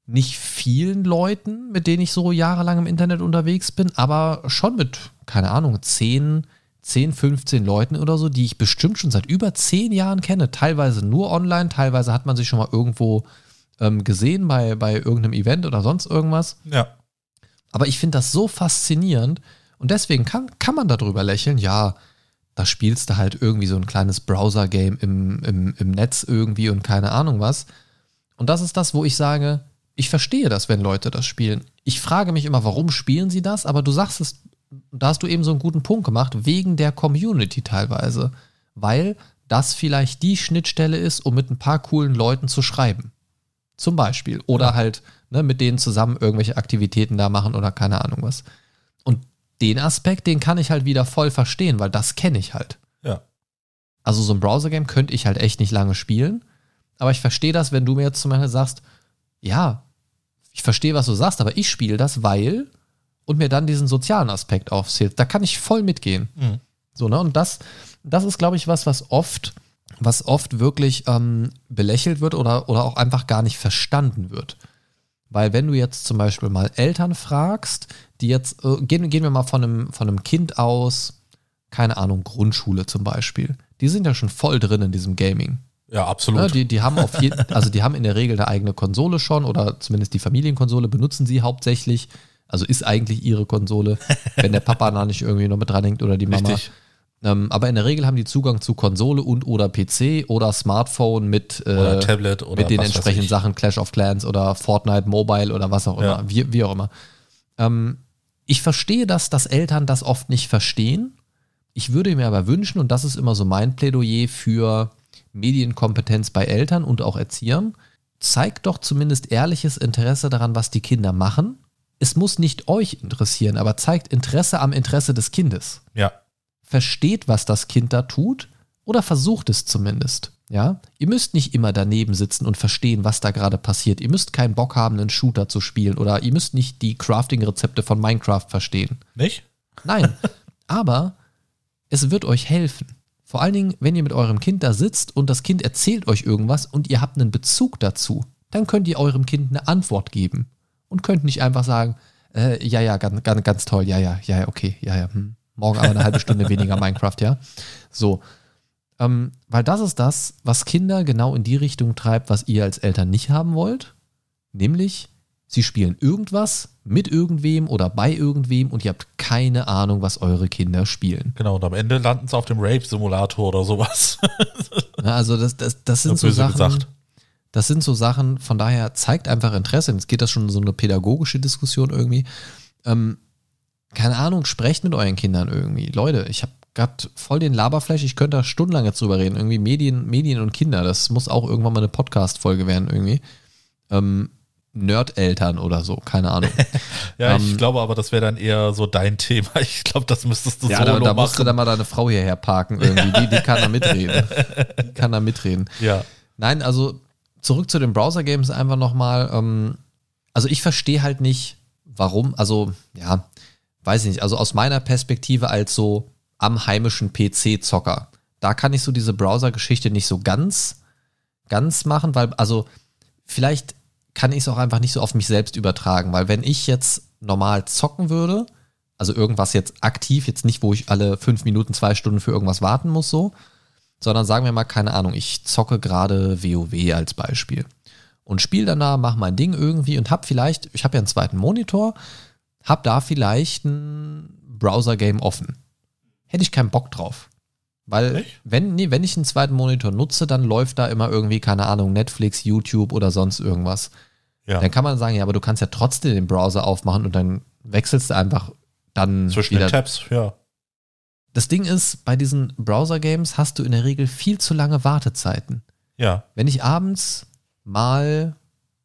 nicht vielen Leuten, mit denen ich so jahrelang im Internet unterwegs bin, aber schon mit, keine Ahnung, 10, 10, 15 Leuten oder so, die ich bestimmt schon seit über 10 Jahren kenne. Teilweise nur online, teilweise hat man sich schon mal irgendwo ähm, gesehen bei, bei irgendeinem Event oder sonst irgendwas. Ja. Aber ich finde das so faszinierend und deswegen kann, kann man darüber lächeln, ja, da spielst du halt irgendwie so ein kleines Browser-Game im, im, im Netz irgendwie und keine Ahnung was. Und das ist das, wo ich sage, ich verstehe das, wenn Leute das spielen. Ich frage mich immer, warum spielen sie das? Aber du sagst es, da hast du eben so einen guten Punkt gemacht, wegen der Community teilweise. Weil das vielleicht die Schnittstelle ist, um mit ein paar coolen Leuten zu schreiben. Zum Beispiel. Oder ja. halt ne, mit denen zusammen irgendwelche Aktivitäten da machen oder keine Ahnung was. Und den Aspekt, den kann ich halt wieder voll verstehen, weil das kenne ich halt. Ja. Also so ein Browser-Game könnte ich halt echt nicht lange spielen. Aber ich verstehe das, wenn du mir jetzt zum Beispiel sagst, ja, ich verstehe, was du sagst, aber ich spiele das, weil und mir dann diesen sozialen Aspekt aufzählt. Da kann ich voll mitgehen. Mhm. So, ne? Und das, das ist, glaube ich, was, was oft, was oft wirklich ähm, belächelt wird oder, oder auch einfach gar nicht verstanden wird. Weil wenn du jetzt zum Beispiel mal Eltern fragst, die jetzt, äh, gehen, gehen wir mal von einem, von einem Kind aus, keine Ahnung, Grundschule zum Beispiel, die sind ja schon voll drin in diesem Gaming. Ja, absolut. Ja, die, die haben auf je, also die haben in der Regel eine eigene Konsole schon oder zumindest die Familienkonsole benutzen sie hauptsächlich. Also ist eigentlich ihre Konsole, wenn der Papa da nicht irgendwie noch mit dranhängt oder die Mama. Richtig. Ähm, aber in der Regel haben die Zugang zu Konsole und oder PC oder Smartphone mit, äh, oder Tablet oder mit den entsprechenden Sachen, Clash of Clans oder Fortnite Mobile oder was auch immer, ja. wie, wie auch immer. Ähm, ich verstehe das, dass Eltern das oft nicht verstehen. Ich würde mir aber wünschen, und das ist immer so mein Plädoyer für Medienkompetenz bei Eltern und auch Erziehern, zeigt doch zumindest ehrliches Interesse daran, was die Kinder machen. Es muss nicht euch interessieren, aber zeigt Interesse am Interesse des Kindes. Ja. Versteht, was das Kind da tut oder versucht es zumindest. Ja, ihr müsst nicht immer daneben sitzen und verstehen, was da gerade passiert. Ihr müsst keinen Bock haben, einen Shooter zu spielen oder ihr müsst nicht die Crafting-Rezepte von Minecraft verstehen. Nicht? Nein, aber es wird euch helfen. Vor allen Dingen, wenn ihr mit eurem Kind da sitzt und das Kind erzählt euch irgendwas und ihr habt einen Bezug dazu, dann könnt ihr eurem Kind eine Antwort geben und könnt nicht einfach sagen, äh, ja, ja, ganz, ganz, ganz toll, ja, ja, ja, okay, ja, ja, hm. morgen aber eine halbe Stunde weniger Minecraft, ja. So. Ähm, weil das ist das, was Kinder genau in die Richtung treibt, was ihr als Eltern nicht haben wollt. Nämlich, sie spielen irgendwas mit irgendwem oder bei irgendwem und ihr habt keine Ahnung, was eure Kinder spielen. Genau, und am Ende landen sie auf dem Rape-Simulator oder sowas. Also das, das, das sind so Sachen. Gesagt. Das sind so Sachen, von daher zeigt einfach Interesse. Jetzt geht das schon so eine pädagogische Diskussion irgendwie. Ähm, keine Ahnung, sprecht mit euren Kindern irgendwie. Leute, ich habe gerade voll den Laberflash, ich könnte da stundenlang jetzt drüber reden. Irgendwie Medien, Medien und Kinder, das muss auch irgendwann mal eine Podcast-Folge werden irgendwie. Ähm, Nerd-Eltern oder so, keine Ahnung. ja, ähm, ich glaube aber, das wäre dann eher so dein Thema. Ich glaube, das müsstest du ja, so da, da musst du dann mal deine Frau hierher parken irgendwie. Die, die kann da mitreden. Die kann da mitreden. Ja. Nein, also zurück zu den Browser-Games einfach nochmal. Ähm, also ich verstehe halt nicht, warum, also ja, weiß ich nicht, also aus meiner Perspektive als so am heimischen PC-Zocker, da kann ich so diese Browser-Geschichte nicht so ganz, ganz machen, weil, also vielleicht kann ich es auch einfach nicht so auf mich selbst übertragen, weil wenn ich jetzt normal zocken würde, also irgendwas jetzt aktiv, jetzt nicht, wo ich alle fünf Minuten, zwei Stunden für irgendwas warten muss, so, sondern sagen wir mal, keine Ahnung, ich zocke gerade WoW als Beispiel und spiele danach, mache mein Ding irgendwie und habe vielleicht, ich habe ja einen zweiten Monitor, habe da vielleicht ein Browser-Game offen. Hätte ich keinen Bock drauf. Weil, wenn, nee, wenn ich einen zweiten Monitor nutze, dann läuft da immer irgendwie, keine Ahnung, Netflix, YouTube oder sonst irgendwas. Ja. Dann kann man sagen, ja, aber du kannst ja trotzdem den Browser aufmachen und dann wechselst du einfach dann Zwischen wieder. den Tabs, ja. Das Ding ist, bei diesen Browser-Games hast du in der Regel viel zu lange Wartezeiten. Ja. Wenn ich abends mal,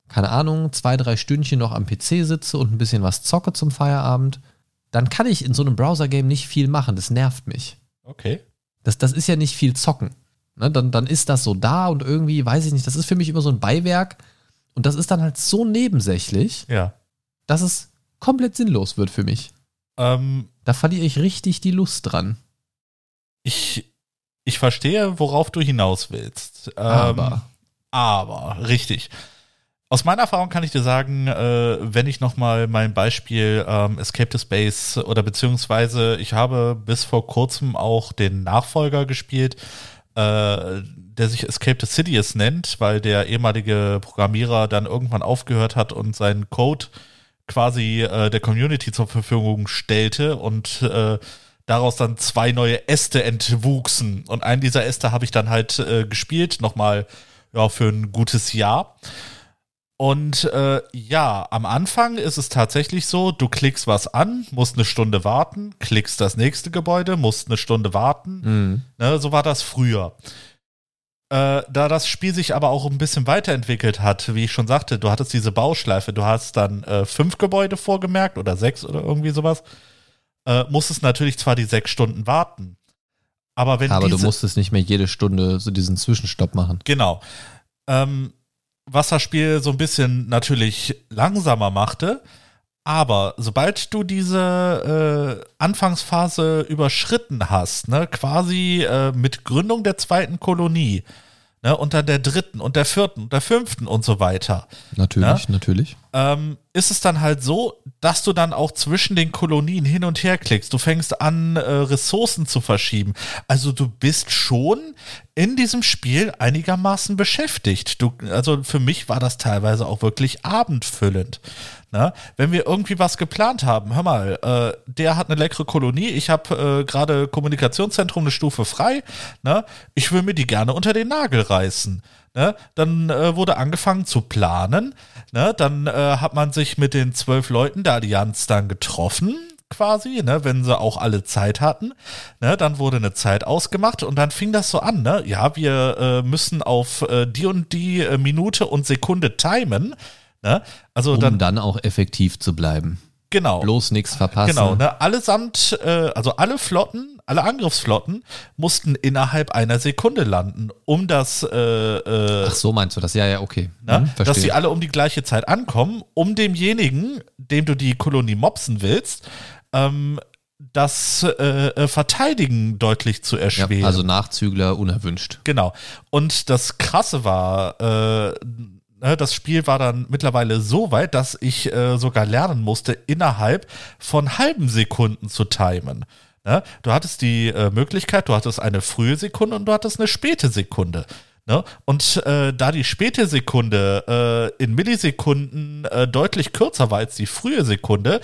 keine Ahnung, zwei, drei Stündchen noch am PC sitze und ein bisschen was zocke zum Feierabend, dann kann ich in so einem Browser-Game nicht viel machen. Das nervt mich. Okay. Das, das ist ja nicht viel zocken. Ne, dann, dann ist das so da und irgendwie, weiß ich nicht, das ist für mich immer so ein Beiwerk. Und das ist dann halt so nebensächlich, ja. dass es komplett sinnlos wird für mich. Ähm, da verliere ich richtig die Lust dran. Ich, ich verstehe, worauf du hinaus willst. Ähm, aber. Aber, richtig. Aus meiner Erfahrung kann ich dir sagen, äh, wenn ich nochmal mein Beispiel ähm, Escape to Space oder beziehungsweise ich habe bis vor kurzem auch den Nachfolger gespielt, äh, der sich Escape to Sidious nennt, weil der ehemalige Programmierer dann irgendwann aufgehört hat und seinen Code quasi äh, der Community zur Verfügung stellte und äh, daraus dann zwei neue Äste entwuchsen. Und einen dieser Äste habe ich dann halt äh, gespielt, nochmal ja, für ein gutes Jahr. Und äh, ja, am Anfang ist es tatsächlich so, du klickst was an, musst eine Stunde warten, klickst das nächste Gebäude, musst eine Stunde warten. Mhm. Ne, so war das früher. Äh, da das Spiel sich aber auch ein bisschen weiterentwickelt hat, wie ich schon sagte, du hattest diese Bauschleife, du hast dann äh, fünf Gebäude vorgemerkt oder sechs oder irgendwie sowas, äh, musstest natürlich zwar die sechs Stunden warten, aber wenn Aber du musstest nicht mehr jede Stunde so diesen Zwischenstopp machen. Genau. Ähm, was das Spiel so ein bisschen natürlich langsamer machte. Aber sobald du diese äh, Anfangsphase überschritten hast, ne, quasi äh, mit Gründung der zweiten Kolonie, ne, und dann der dritten und der vierten und der fünften und so weiter, Natürlich, natürlich. ähm, ist es dann halt so, dass du dann auch zwischen den Kolonien hin und her klickst. Du fängst an, äh, Ressourcen zu verschieben. Also du bist schon in diesem Spiel einigermaßen beschäftigt. Du, also für mich war das teilweise auch wirklich abendfüllend. Ne? Wenn wir irgendwie was geplant haben, hör mal, äh, der hat eine leckere Kolonie, ich habe äh, gerade Kommunikationszentrum eine Stufe frei, ne? ich will mir die gerne unter den Nagel reißen. Ne? Dann äh, wurde angefangen zu planen. Ne? Dann äh, hat man sich mit den zwölf Leuten der Allianz dann getroffen, quasi, ne? wenn sie auch alle Zeit hatten. Ne? Dann wurde eine Zeit ausgemacht und dann fing das so an. Ne? Ja, wir äh, müssen auf äh, die und die äh, Minute und Sekunde timen. Ne? Also Um dann, dann, auch effektiv zu bleiben. genau. Bloß nichts verpassen. Genau, ne? Allesamt, äh, also alle Flotten, alle Angriffsflotten mussten innerhalb einer Sekunde landen, um das, äh, äh, Ach so meinst du das? Ja, ja, okay. ne? Hm, dass sie alle um die gleiche Zeit ankommen, um demjenigen, dem du die Kolonie mopsen willst, ähm, das äh, äh, Verteidigen deutlich zu erschweren. ja, also Nachzügler unerwünscht. Genau. Und das Krasse war, äh, ne, das Spiel war dann mittlerweile so weit, dass ich äh, sogar lernen musste, innerhalb von halben Sekunden zu timen. Ne? Du hattest die äh, Möglichkeit, du hattest eine frühe Sekunde und du hattest eine späte Sekunde. Ne? Und äh, da die späte Sekunde äh, in Millisekunden äh, deutlich kürzer war als die frühe Sekunde,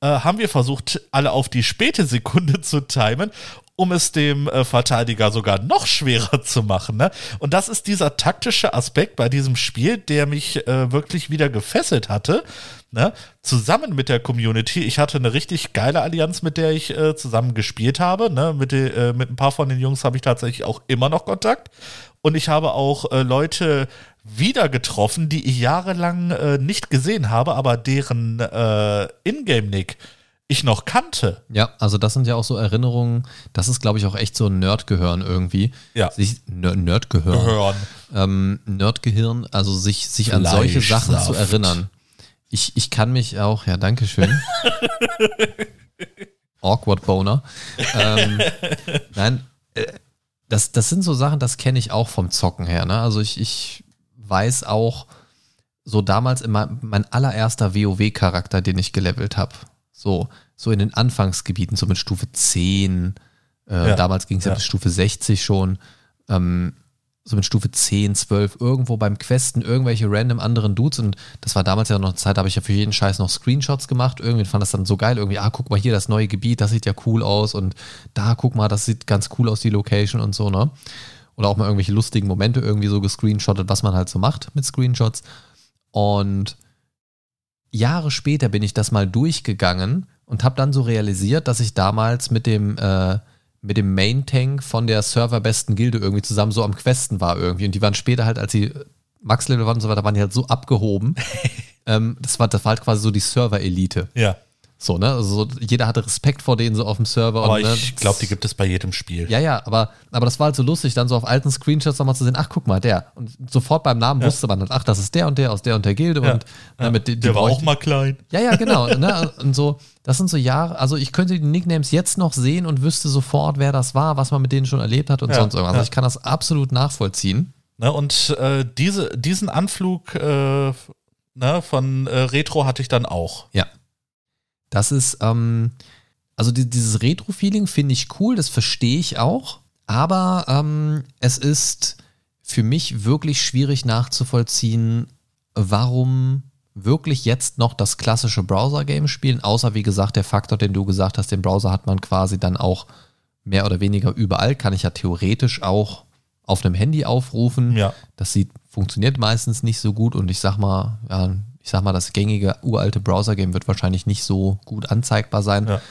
äh, haben wir versucht, alle auf die späte Sekunde zu timen, um es dem äh, Verteidiger sogar noch schwerer zu machen. Ne? Und das ist dieser taktische Aspekt bei diesem Spiel, der mich äh, wirklich wieder gefesselt hatte. Ne? Zusammen mit der Community. Ich hatte eine richtig geile Allianz, mit der ich äh, zusammen gespielt habe. Ne? Mit, de, äh, mit ein paar von den Jungs habe ich tatsächlich auch immer noch Kontakt. Und ich habe auch äh, Leute wieder getroffen, die ich jahrelang äh, nicht gesehen habe, aber deren Ingame-Nick ich noch kannte. Ja, also das sind ja auch so Erinnerungen, das ist, glaube ich, auch echt so ein Nerdgehirn irgendwie. Ja. Sich, Ner- Nerdgehirn. Hören. Ähm, Nerdgehirn, also sich, sich an solche Sachen zu erinnern. Ich, ich kann mich auch, ja, danke schön. Awkward Boner. Ähm, nein, äh, das, das sind so Sachen, das kenne ich auch vom Zocken her. Ne? Also ich, ich weiß auch, so damals immer mein allererster WoW-Charakter, den ich gelevelt habe. So, so in den Anfangsgebieten, so mit Stufe 10. Äh, Ja. Damals ging es ja. Ja. bis Stufe 60 schon. Ähm, so mit Stufe 10, 12, irgendwo beim Questen irgendwelche random anderen Dudes. Und das war damals ja noch eine Zeit, da habe ich ja für jeden Scheiß noch Screenshots gemacht. Irgendwie fand das dann so geil. Irgendwie, ah, guck mal hier, das neue Gebiet, das sieht ja cool aus. Und da, guck mal, das sieht ganz cool aus, die Location und so, ne? Oder auch mal irgendwelche lustigen Momente irgendwie so gescreenshottet, was man halt so macht mit Screenshots. Und Jahre später bin ich das mal durchgegangen und habe dann so realisiert, dass ich damals mit dem, äh, mit dem Main-Tank von der serverbesten Gilde irgendwie zusammen so am Questen war irgendwie. Und die waren später halt, als sie Max-Level waren und so weiter, waren die halt so abgehoben. ähm, das, war, das war halt quasi so die Server-Elite. Ja. So, ne? Also so, jeder hatte Respekt vor denen so auf dem Server. Aber und, ne, ich glaube, die gibt es bei jedem Spiel. ja, ja, aber, aber das war halt so lustig, dann so auf alten Screenshots nochmal zu sehen, ach, guck mal, der. Und sofort beim Namen wusste man halt, ach, das ist der und der aus der und der Gilde Ja. und ne, mit die, die Der war auch mal klein. Ja, ja, genau. ne? Und so, das sind so Jahre, also ich könnte die Nicknames jetzt noch sehen und wüsste sofort, wer das war, was man mit denen schon erlebt hat und Ja, sonst irgendwas. Also ja. ich kann das absolut nachvollziehen. Ne, und äh, diese, diesen Anflug äh, ne, von äh, Retro hatte ich dann auch. Ja. Das ist, ähm, also die, dieses Retro-Feeling finde ich cool, das verstehe ich auch, aber ähm, es ist für mich wirklich schwierig nachzuvollziehen, warum wirklich jetzt noch das klassische Browser-Game spielen, außer wie gesagt der Faktor, den du gesagt hast, den Browser hat man quasi dann auch mehr oder weniger überall, kann ich ja theoretisch auch auf einem Handy aufrufen. Ja. Das sieht, funktioniert meistens nicht so gut und ich sag mal, ja, ich sag mal, das gängige uralte Browser-Game wird wahrscheinlich nicht so gut anzeigbar sein. Ja.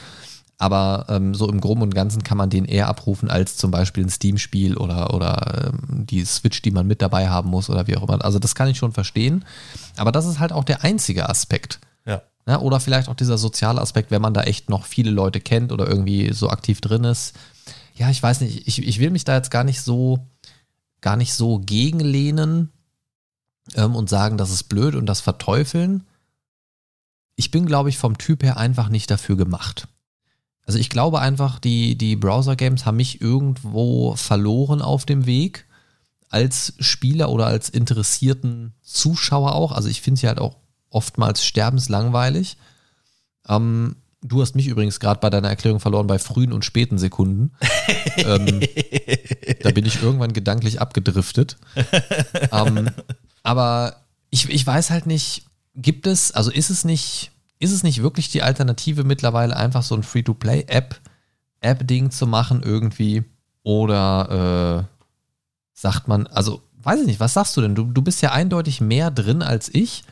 Aber ähm, so im Groben und Ganzen kann man den eher abrufen als zum Beispiel ein Steam-Spiel oder, oder ähm, die Switch, die man mit dabei haben muss oder wie auch immer. Also das kann ich schon verstehen. Aber das ist halt auch der einzige Aspekt. Ja. Ja, oder vielleicht auch dieser soziale Aspekt, wenn man da echt noch viele Leute kennt oder irgendwie so aktiv drin ist. Ja, ich weiß nicht, ich, ich will mich da jetzt gar nicht so, gar nicht so gegenlehnen ähm, und sagen, das ist blöd und das verteufeln. Ich bin, glaube ich, vom Typ her einfach nicht dafür gemacht. Also ich glaube einfach, die, die Browser-Games haben mich irgendwo verloren auf dem Weg. Als Spieler oder als interessierten Zuschauer auch. Also ich finde sie halt auch oftmals sterbenslangweilig. Ähm, du hast mich übrigens gerade bei deiner Erklärung verloren bei frühen und späten Sekunden. ähm, da bin ich irgendwann gedanklich abgedriftet. ähm, aber ich, ich weiß halt nicht, gibt es, also ist es nicht ist es nicht wirklich die Alternative mittlerweile einfach so ein Free-to-Play-App, App-Ding zu machen irgendwie? Oder äh, sagt man, also weiß ich nicht, was sagst du denn? Du, du bist ja eindeutig mehr drin als ich.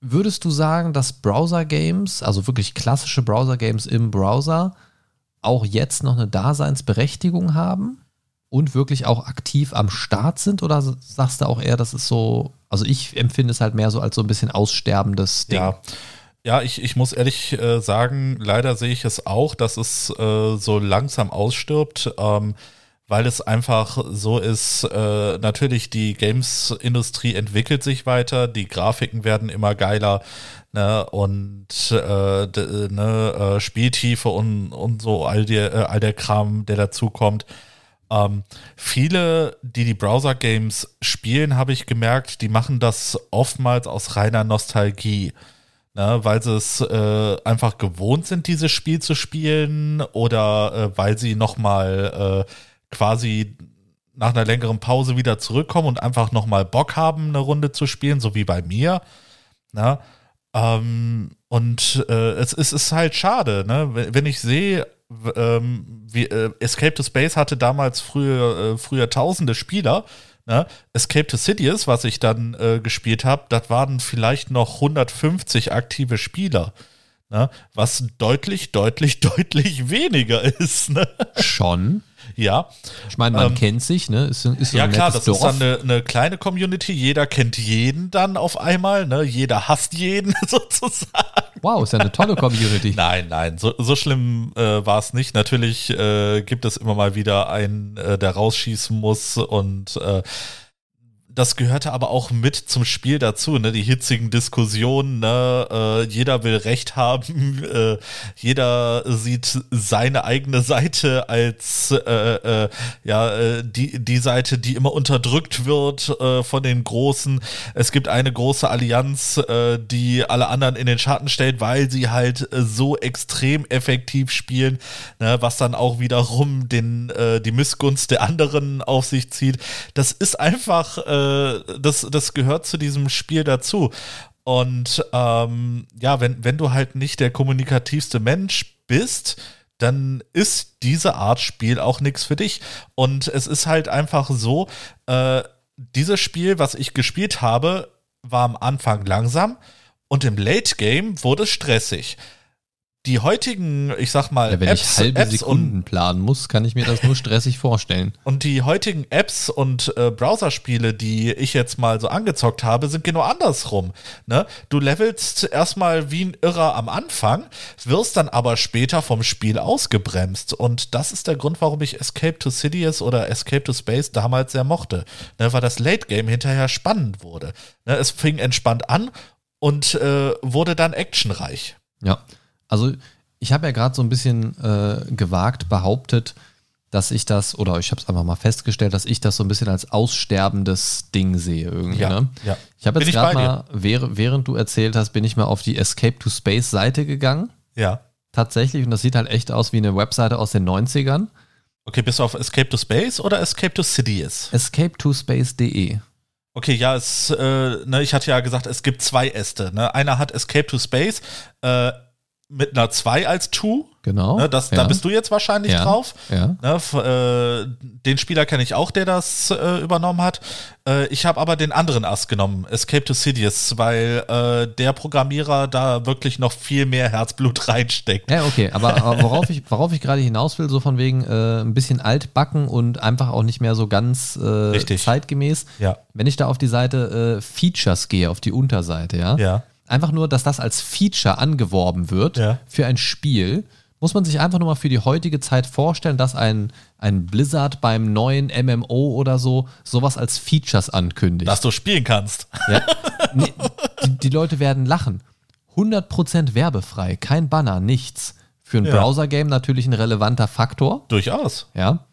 Würdest du sagen, dass Browser-Games, also wirklich klassische Browser-Games im Browser, auch jetzt noch eine Daseinsberechtigung haben und wirklich auch aktiv am Start sind? Oder sagst du auch eher, das ist so, also ich empfinde es halt mehr so als so ein bisschen aussterbendes Ding? Ja. Ja, ich, ich muss ehrlich äh, sagen, leider sehe ich es auch, dass es äh, so langsam ausstirbt, ähm, weil es einfach so ist, äh, natürlich die Games-Industrie entwickelt sich weiter, die Grafiken werden immer geiler ne, und äh, ne, äh, Spieltiefe und, und so all, die, äh, all der Kram, der dazukommt. Ähm, viele, die die Browser-Games spielen, habe ich gemerkt, die machen das oftmals aus reiner Nostalgie ne, weil sie es äh, einfach gewohnt sind, dieses Spiel zu spielen oder äh, weil sie nochmal äh, quasi nach einer längeren Pause wieder zurückkommen und einfach nochmal Bock haben, eine Runde zu spielen, so wie bei mir. Ne? Ähm, und äh, es, es ist halt schade, ne? wenn ich sehe, ähm, wie, äh, Escape to Space hatte damals früher, äh, früher tausende Spieler Ne? Escape to Cities, was ich dann äh, gespielt habe, das waren vielleicht noch 150 aktive Spieler. Ne? Was deutlich, deutlich, deutlich weniger ist. Ne? Schon. Ja. Ich meine, man ähm, kennt sich, ne? Ist, ist ja, klar, das Dorf. ist dann eine, eine, kleine Community. Jeder kennt jeden dann auf einmal, ne? Jeder hasst jeden sozusagen. Wow, ist ja eine tolle Community. nein, nein, so, so schlimm äh, war es nicht. Natürlich äh, gibt es immer mal wieder einen, äh, der rausschießen muss und äh, das gehörte aber auch mit zum Spiel dazu, ne? Die hitzigen Diskussionen, ne? Äh, jeder will Recht haben, äh, jeder sieht seine eigene Seite als äh, äh, ja äh, die die Seite, die immer unterdrückt wird äh, von den Großen. Es gibt eine große Allianz, die alle anderen in den Schatten stellt, weil sie halt so extrem effektiv spielen, ne? was dann auch wiederum den die Missgunst der anderen auf sich zieht. Das ist einfach äh, das, das gehört zu diesem Spiel dazu. Und ähm, ja, wenn, wenn du halt nicht der kommunikativste Mensch bist, dann ist diese Art Spiel auch nichts für dich. Und es ist halt einfach so, äh, dieses Spiel, was ich gespielt habe, war am Anfang langsam und im Late Game wurde es stressig die heutigen, ich sag mal, ja, wenn Apps, ich halbe Apps Sekunden und, planen muss, kann ich mir das nur stressig vorstellen. Und die heutigen Apps und äh, Browserspiele, die ich jetzt mal so angezockt habe, sind genau andersrum. Ne? Du levelst erstmal wie ein Irrer am Anfang, wirst dann aber später vom Spiel ausgebremst. Und das ist der Grund, warum ich Escape to Cities oder Escape to Space damals sehr mochte. Ne? Weil das Late Game hinterher spannend wurde. Ne? Es fing entspannt an und äh, wurde dann actionreich. Ja. Also ich habe ja gerade so ein bisschen äh, gewagt behauptet, dass ich das, oder ich habe es einfach mal festgestellt, dass ich das so ein bisschen als aussterbendes Ding sehe irgendwie. Ja, ne? ja. Ich habe jetzt gerade mal, während, während du erzählt hast, bin ich mal auf die Escape to Space Seite gegangen. Ja. Tatsächlich, und das sieht halt echt aus wie eine Webseite aus den 90ern. Okay, bist du auf Escape to Space oder Escape to Cities? Escape to Space.de. Okay, ja, es, äh, ne, ich hatte ja gesagt, es gibt zwei Äste. Ne? Einer hat Escape to Space äh, mit einer 2 als 2. Genau. Ne? Das, ja. Da bist du jetzt wahrscheinlich Ja. drauf. Ja. Ne, äh, den Spieler kenne ich auch, der das äh, übernommen hat. Äh, ich habe aber den anderen Ast genommen, Escape to Sidious, weil äh, der Programmierer da wirklich noch viel mehr Herzblut reinsteckt. Ja, okay, aber, aber worauf ich, worauf ich gerade hinaus will, so von wegen äh, ein bisschen altbacken und einfach auch nicht mehr so ganz äh, zeitgemäß. Ja. Wenn ich da auf die Seite Features gehe, auf die Unterseite, ja, Ja. Einfach nur, dass das als Feature angeworben wird Ja. für ein Spiel, muss man sich einfach nur mal für die heutige Zeit vorstellen, dass ein, ein Blizzard beim neuen MMO oder so sowas als Features ankündigt. Dass du spielen kannst. Ja. Nee, die, die Leute werden lachen. 100% werbefrei, kein Banner, nichts. Für ein Ja. Browser-Game natürlich ein relevanter Faktor. Durchaus. Ja.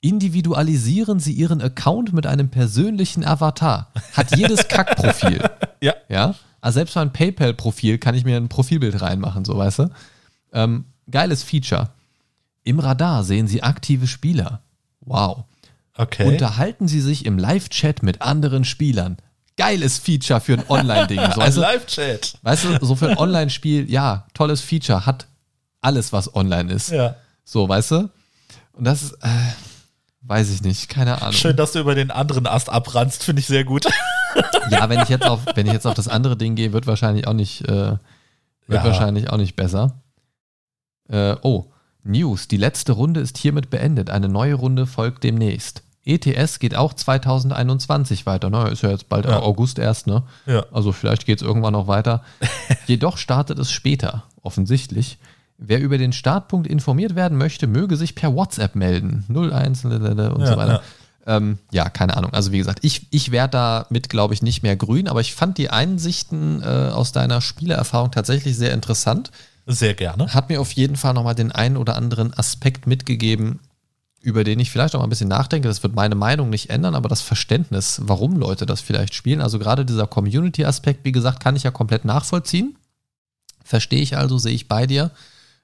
Individualisieren Sie Ihren Account mit einem persönlichen Avatar. Hat jedes Kackprofil. Ja. Ja. Also selbst mein PayPal-Profil kann ich mir ein Profilbild reinmachen, so weißt du. Ähm, geiles Feature. Im Radar sehen Sie aktive Spieler. Wow. Okay. Unterhalten Sie sich im Live-Chat mit anderen Spielern. Geiles Feature für ein Online-Ding. So, du, Live-Chat. weißt du, so für ein Online-Spiel, ja, tolles Feature, hat alles, was online ist. Ja. So, weißt du? Und das ist, äh, weiß ich nicht, keine Ahnung. Schön, dass du über den anderen Ast abrannst, finde ich sehr gut. Ja, wenn ich jetzt auf, wenn ich jetzt auf das andere Ding gehe, wird wahrscheinlich auch nicht, äh, wird Ja. wahrscheinlich auch nicht besser. Äh, oh, News. Die letzte Runde ist hiermit beendet. Eine neue Runde folgt demnächst. ETS geht auch 2021 weiter. Ne? Ist ja jetzt bald Ja. August erst, ne? Ja. Also vielleicht geht es irgendwann noch weiter. Jedoch startet es später, offensichtlich. Wer über den Startpunkt informiert werden möchte, möge sich per WhatsApp melden. 01 und Ja, so weiter. Ähm, ja, keine Ahnung. Also wie gesagt, ich, ich werde damit, glaube ich, nicht mehr grün, aber ich fand die Einsichten äh, aus deiner Spielerfahrung tatsächlich sehr interessant. Sehr gerne. Hat mir auf jeden Fall nochmal den einen oder anderen Aspekt mitgegeben, über den ich vielleicht auch mal ein bisschen nachdenke. Das wird meine Meinung nicht ändern, aber das Verständnis, warum Leute das vielleicht spielen. Also gerade dieser Community-Aspekt, wie gesagt, kann ich ja komplett nachvollziehen. Verstehe ich also, sehe ich bei dir.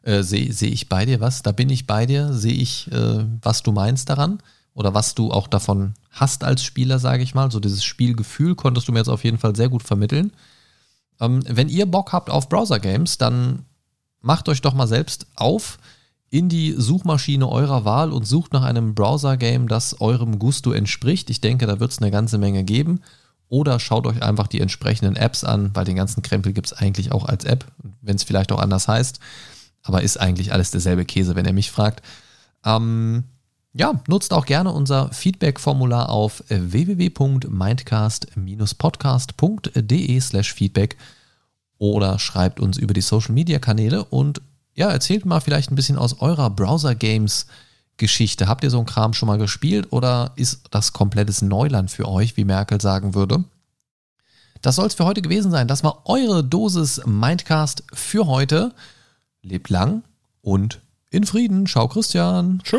Äh, sehe sehe ich bei dir was? Da bin ich bei dir. Sehe ich, äh, was du meinst daran? Oder was du auch davon hast als Spieler, sage ich mal. So dieses Spielgefühl konntest du mir jetzt auf jeden Fall sehr gut vermitteln. Ähm, wenn ihr Bock habt auf Browser-Games, dann macht euch doch mal selbst auf in die Suchmaschine eurer Wahl und sucht nach einem Browser-Game, das eurem Gusto entspricht. Ich denke, da wird es eine ganze Menge geben. Oder schaut euch einfach die entsprechenden Apps an, weil den ganzen Krempel gibt es eigentlich auch als App, wenn es vielleicht auch anders heißt. Aber ist eigentlich alles derselbe Käse, wenn ihr mich fragt. Ähm, ja, nutzt auch gerne unser Feedback-Formular auf www.mindcast-podcast.de slash feedback oder schreibt uns über die Social-Media-Kanäle und ja, erzählt mal vielleicht ein bisschen aus eurer Browser-Games-Geschichte. Habt ihr so einen Kram schon mal gespielt oder ist das komplettes Neuland für euch, wie Merkel sagen würde? Das soll es für heute gewesen sein. Das war eure Dosis Mindcast für heute. Lebt lang und in Frieden. Ciao, Christian. Tschö.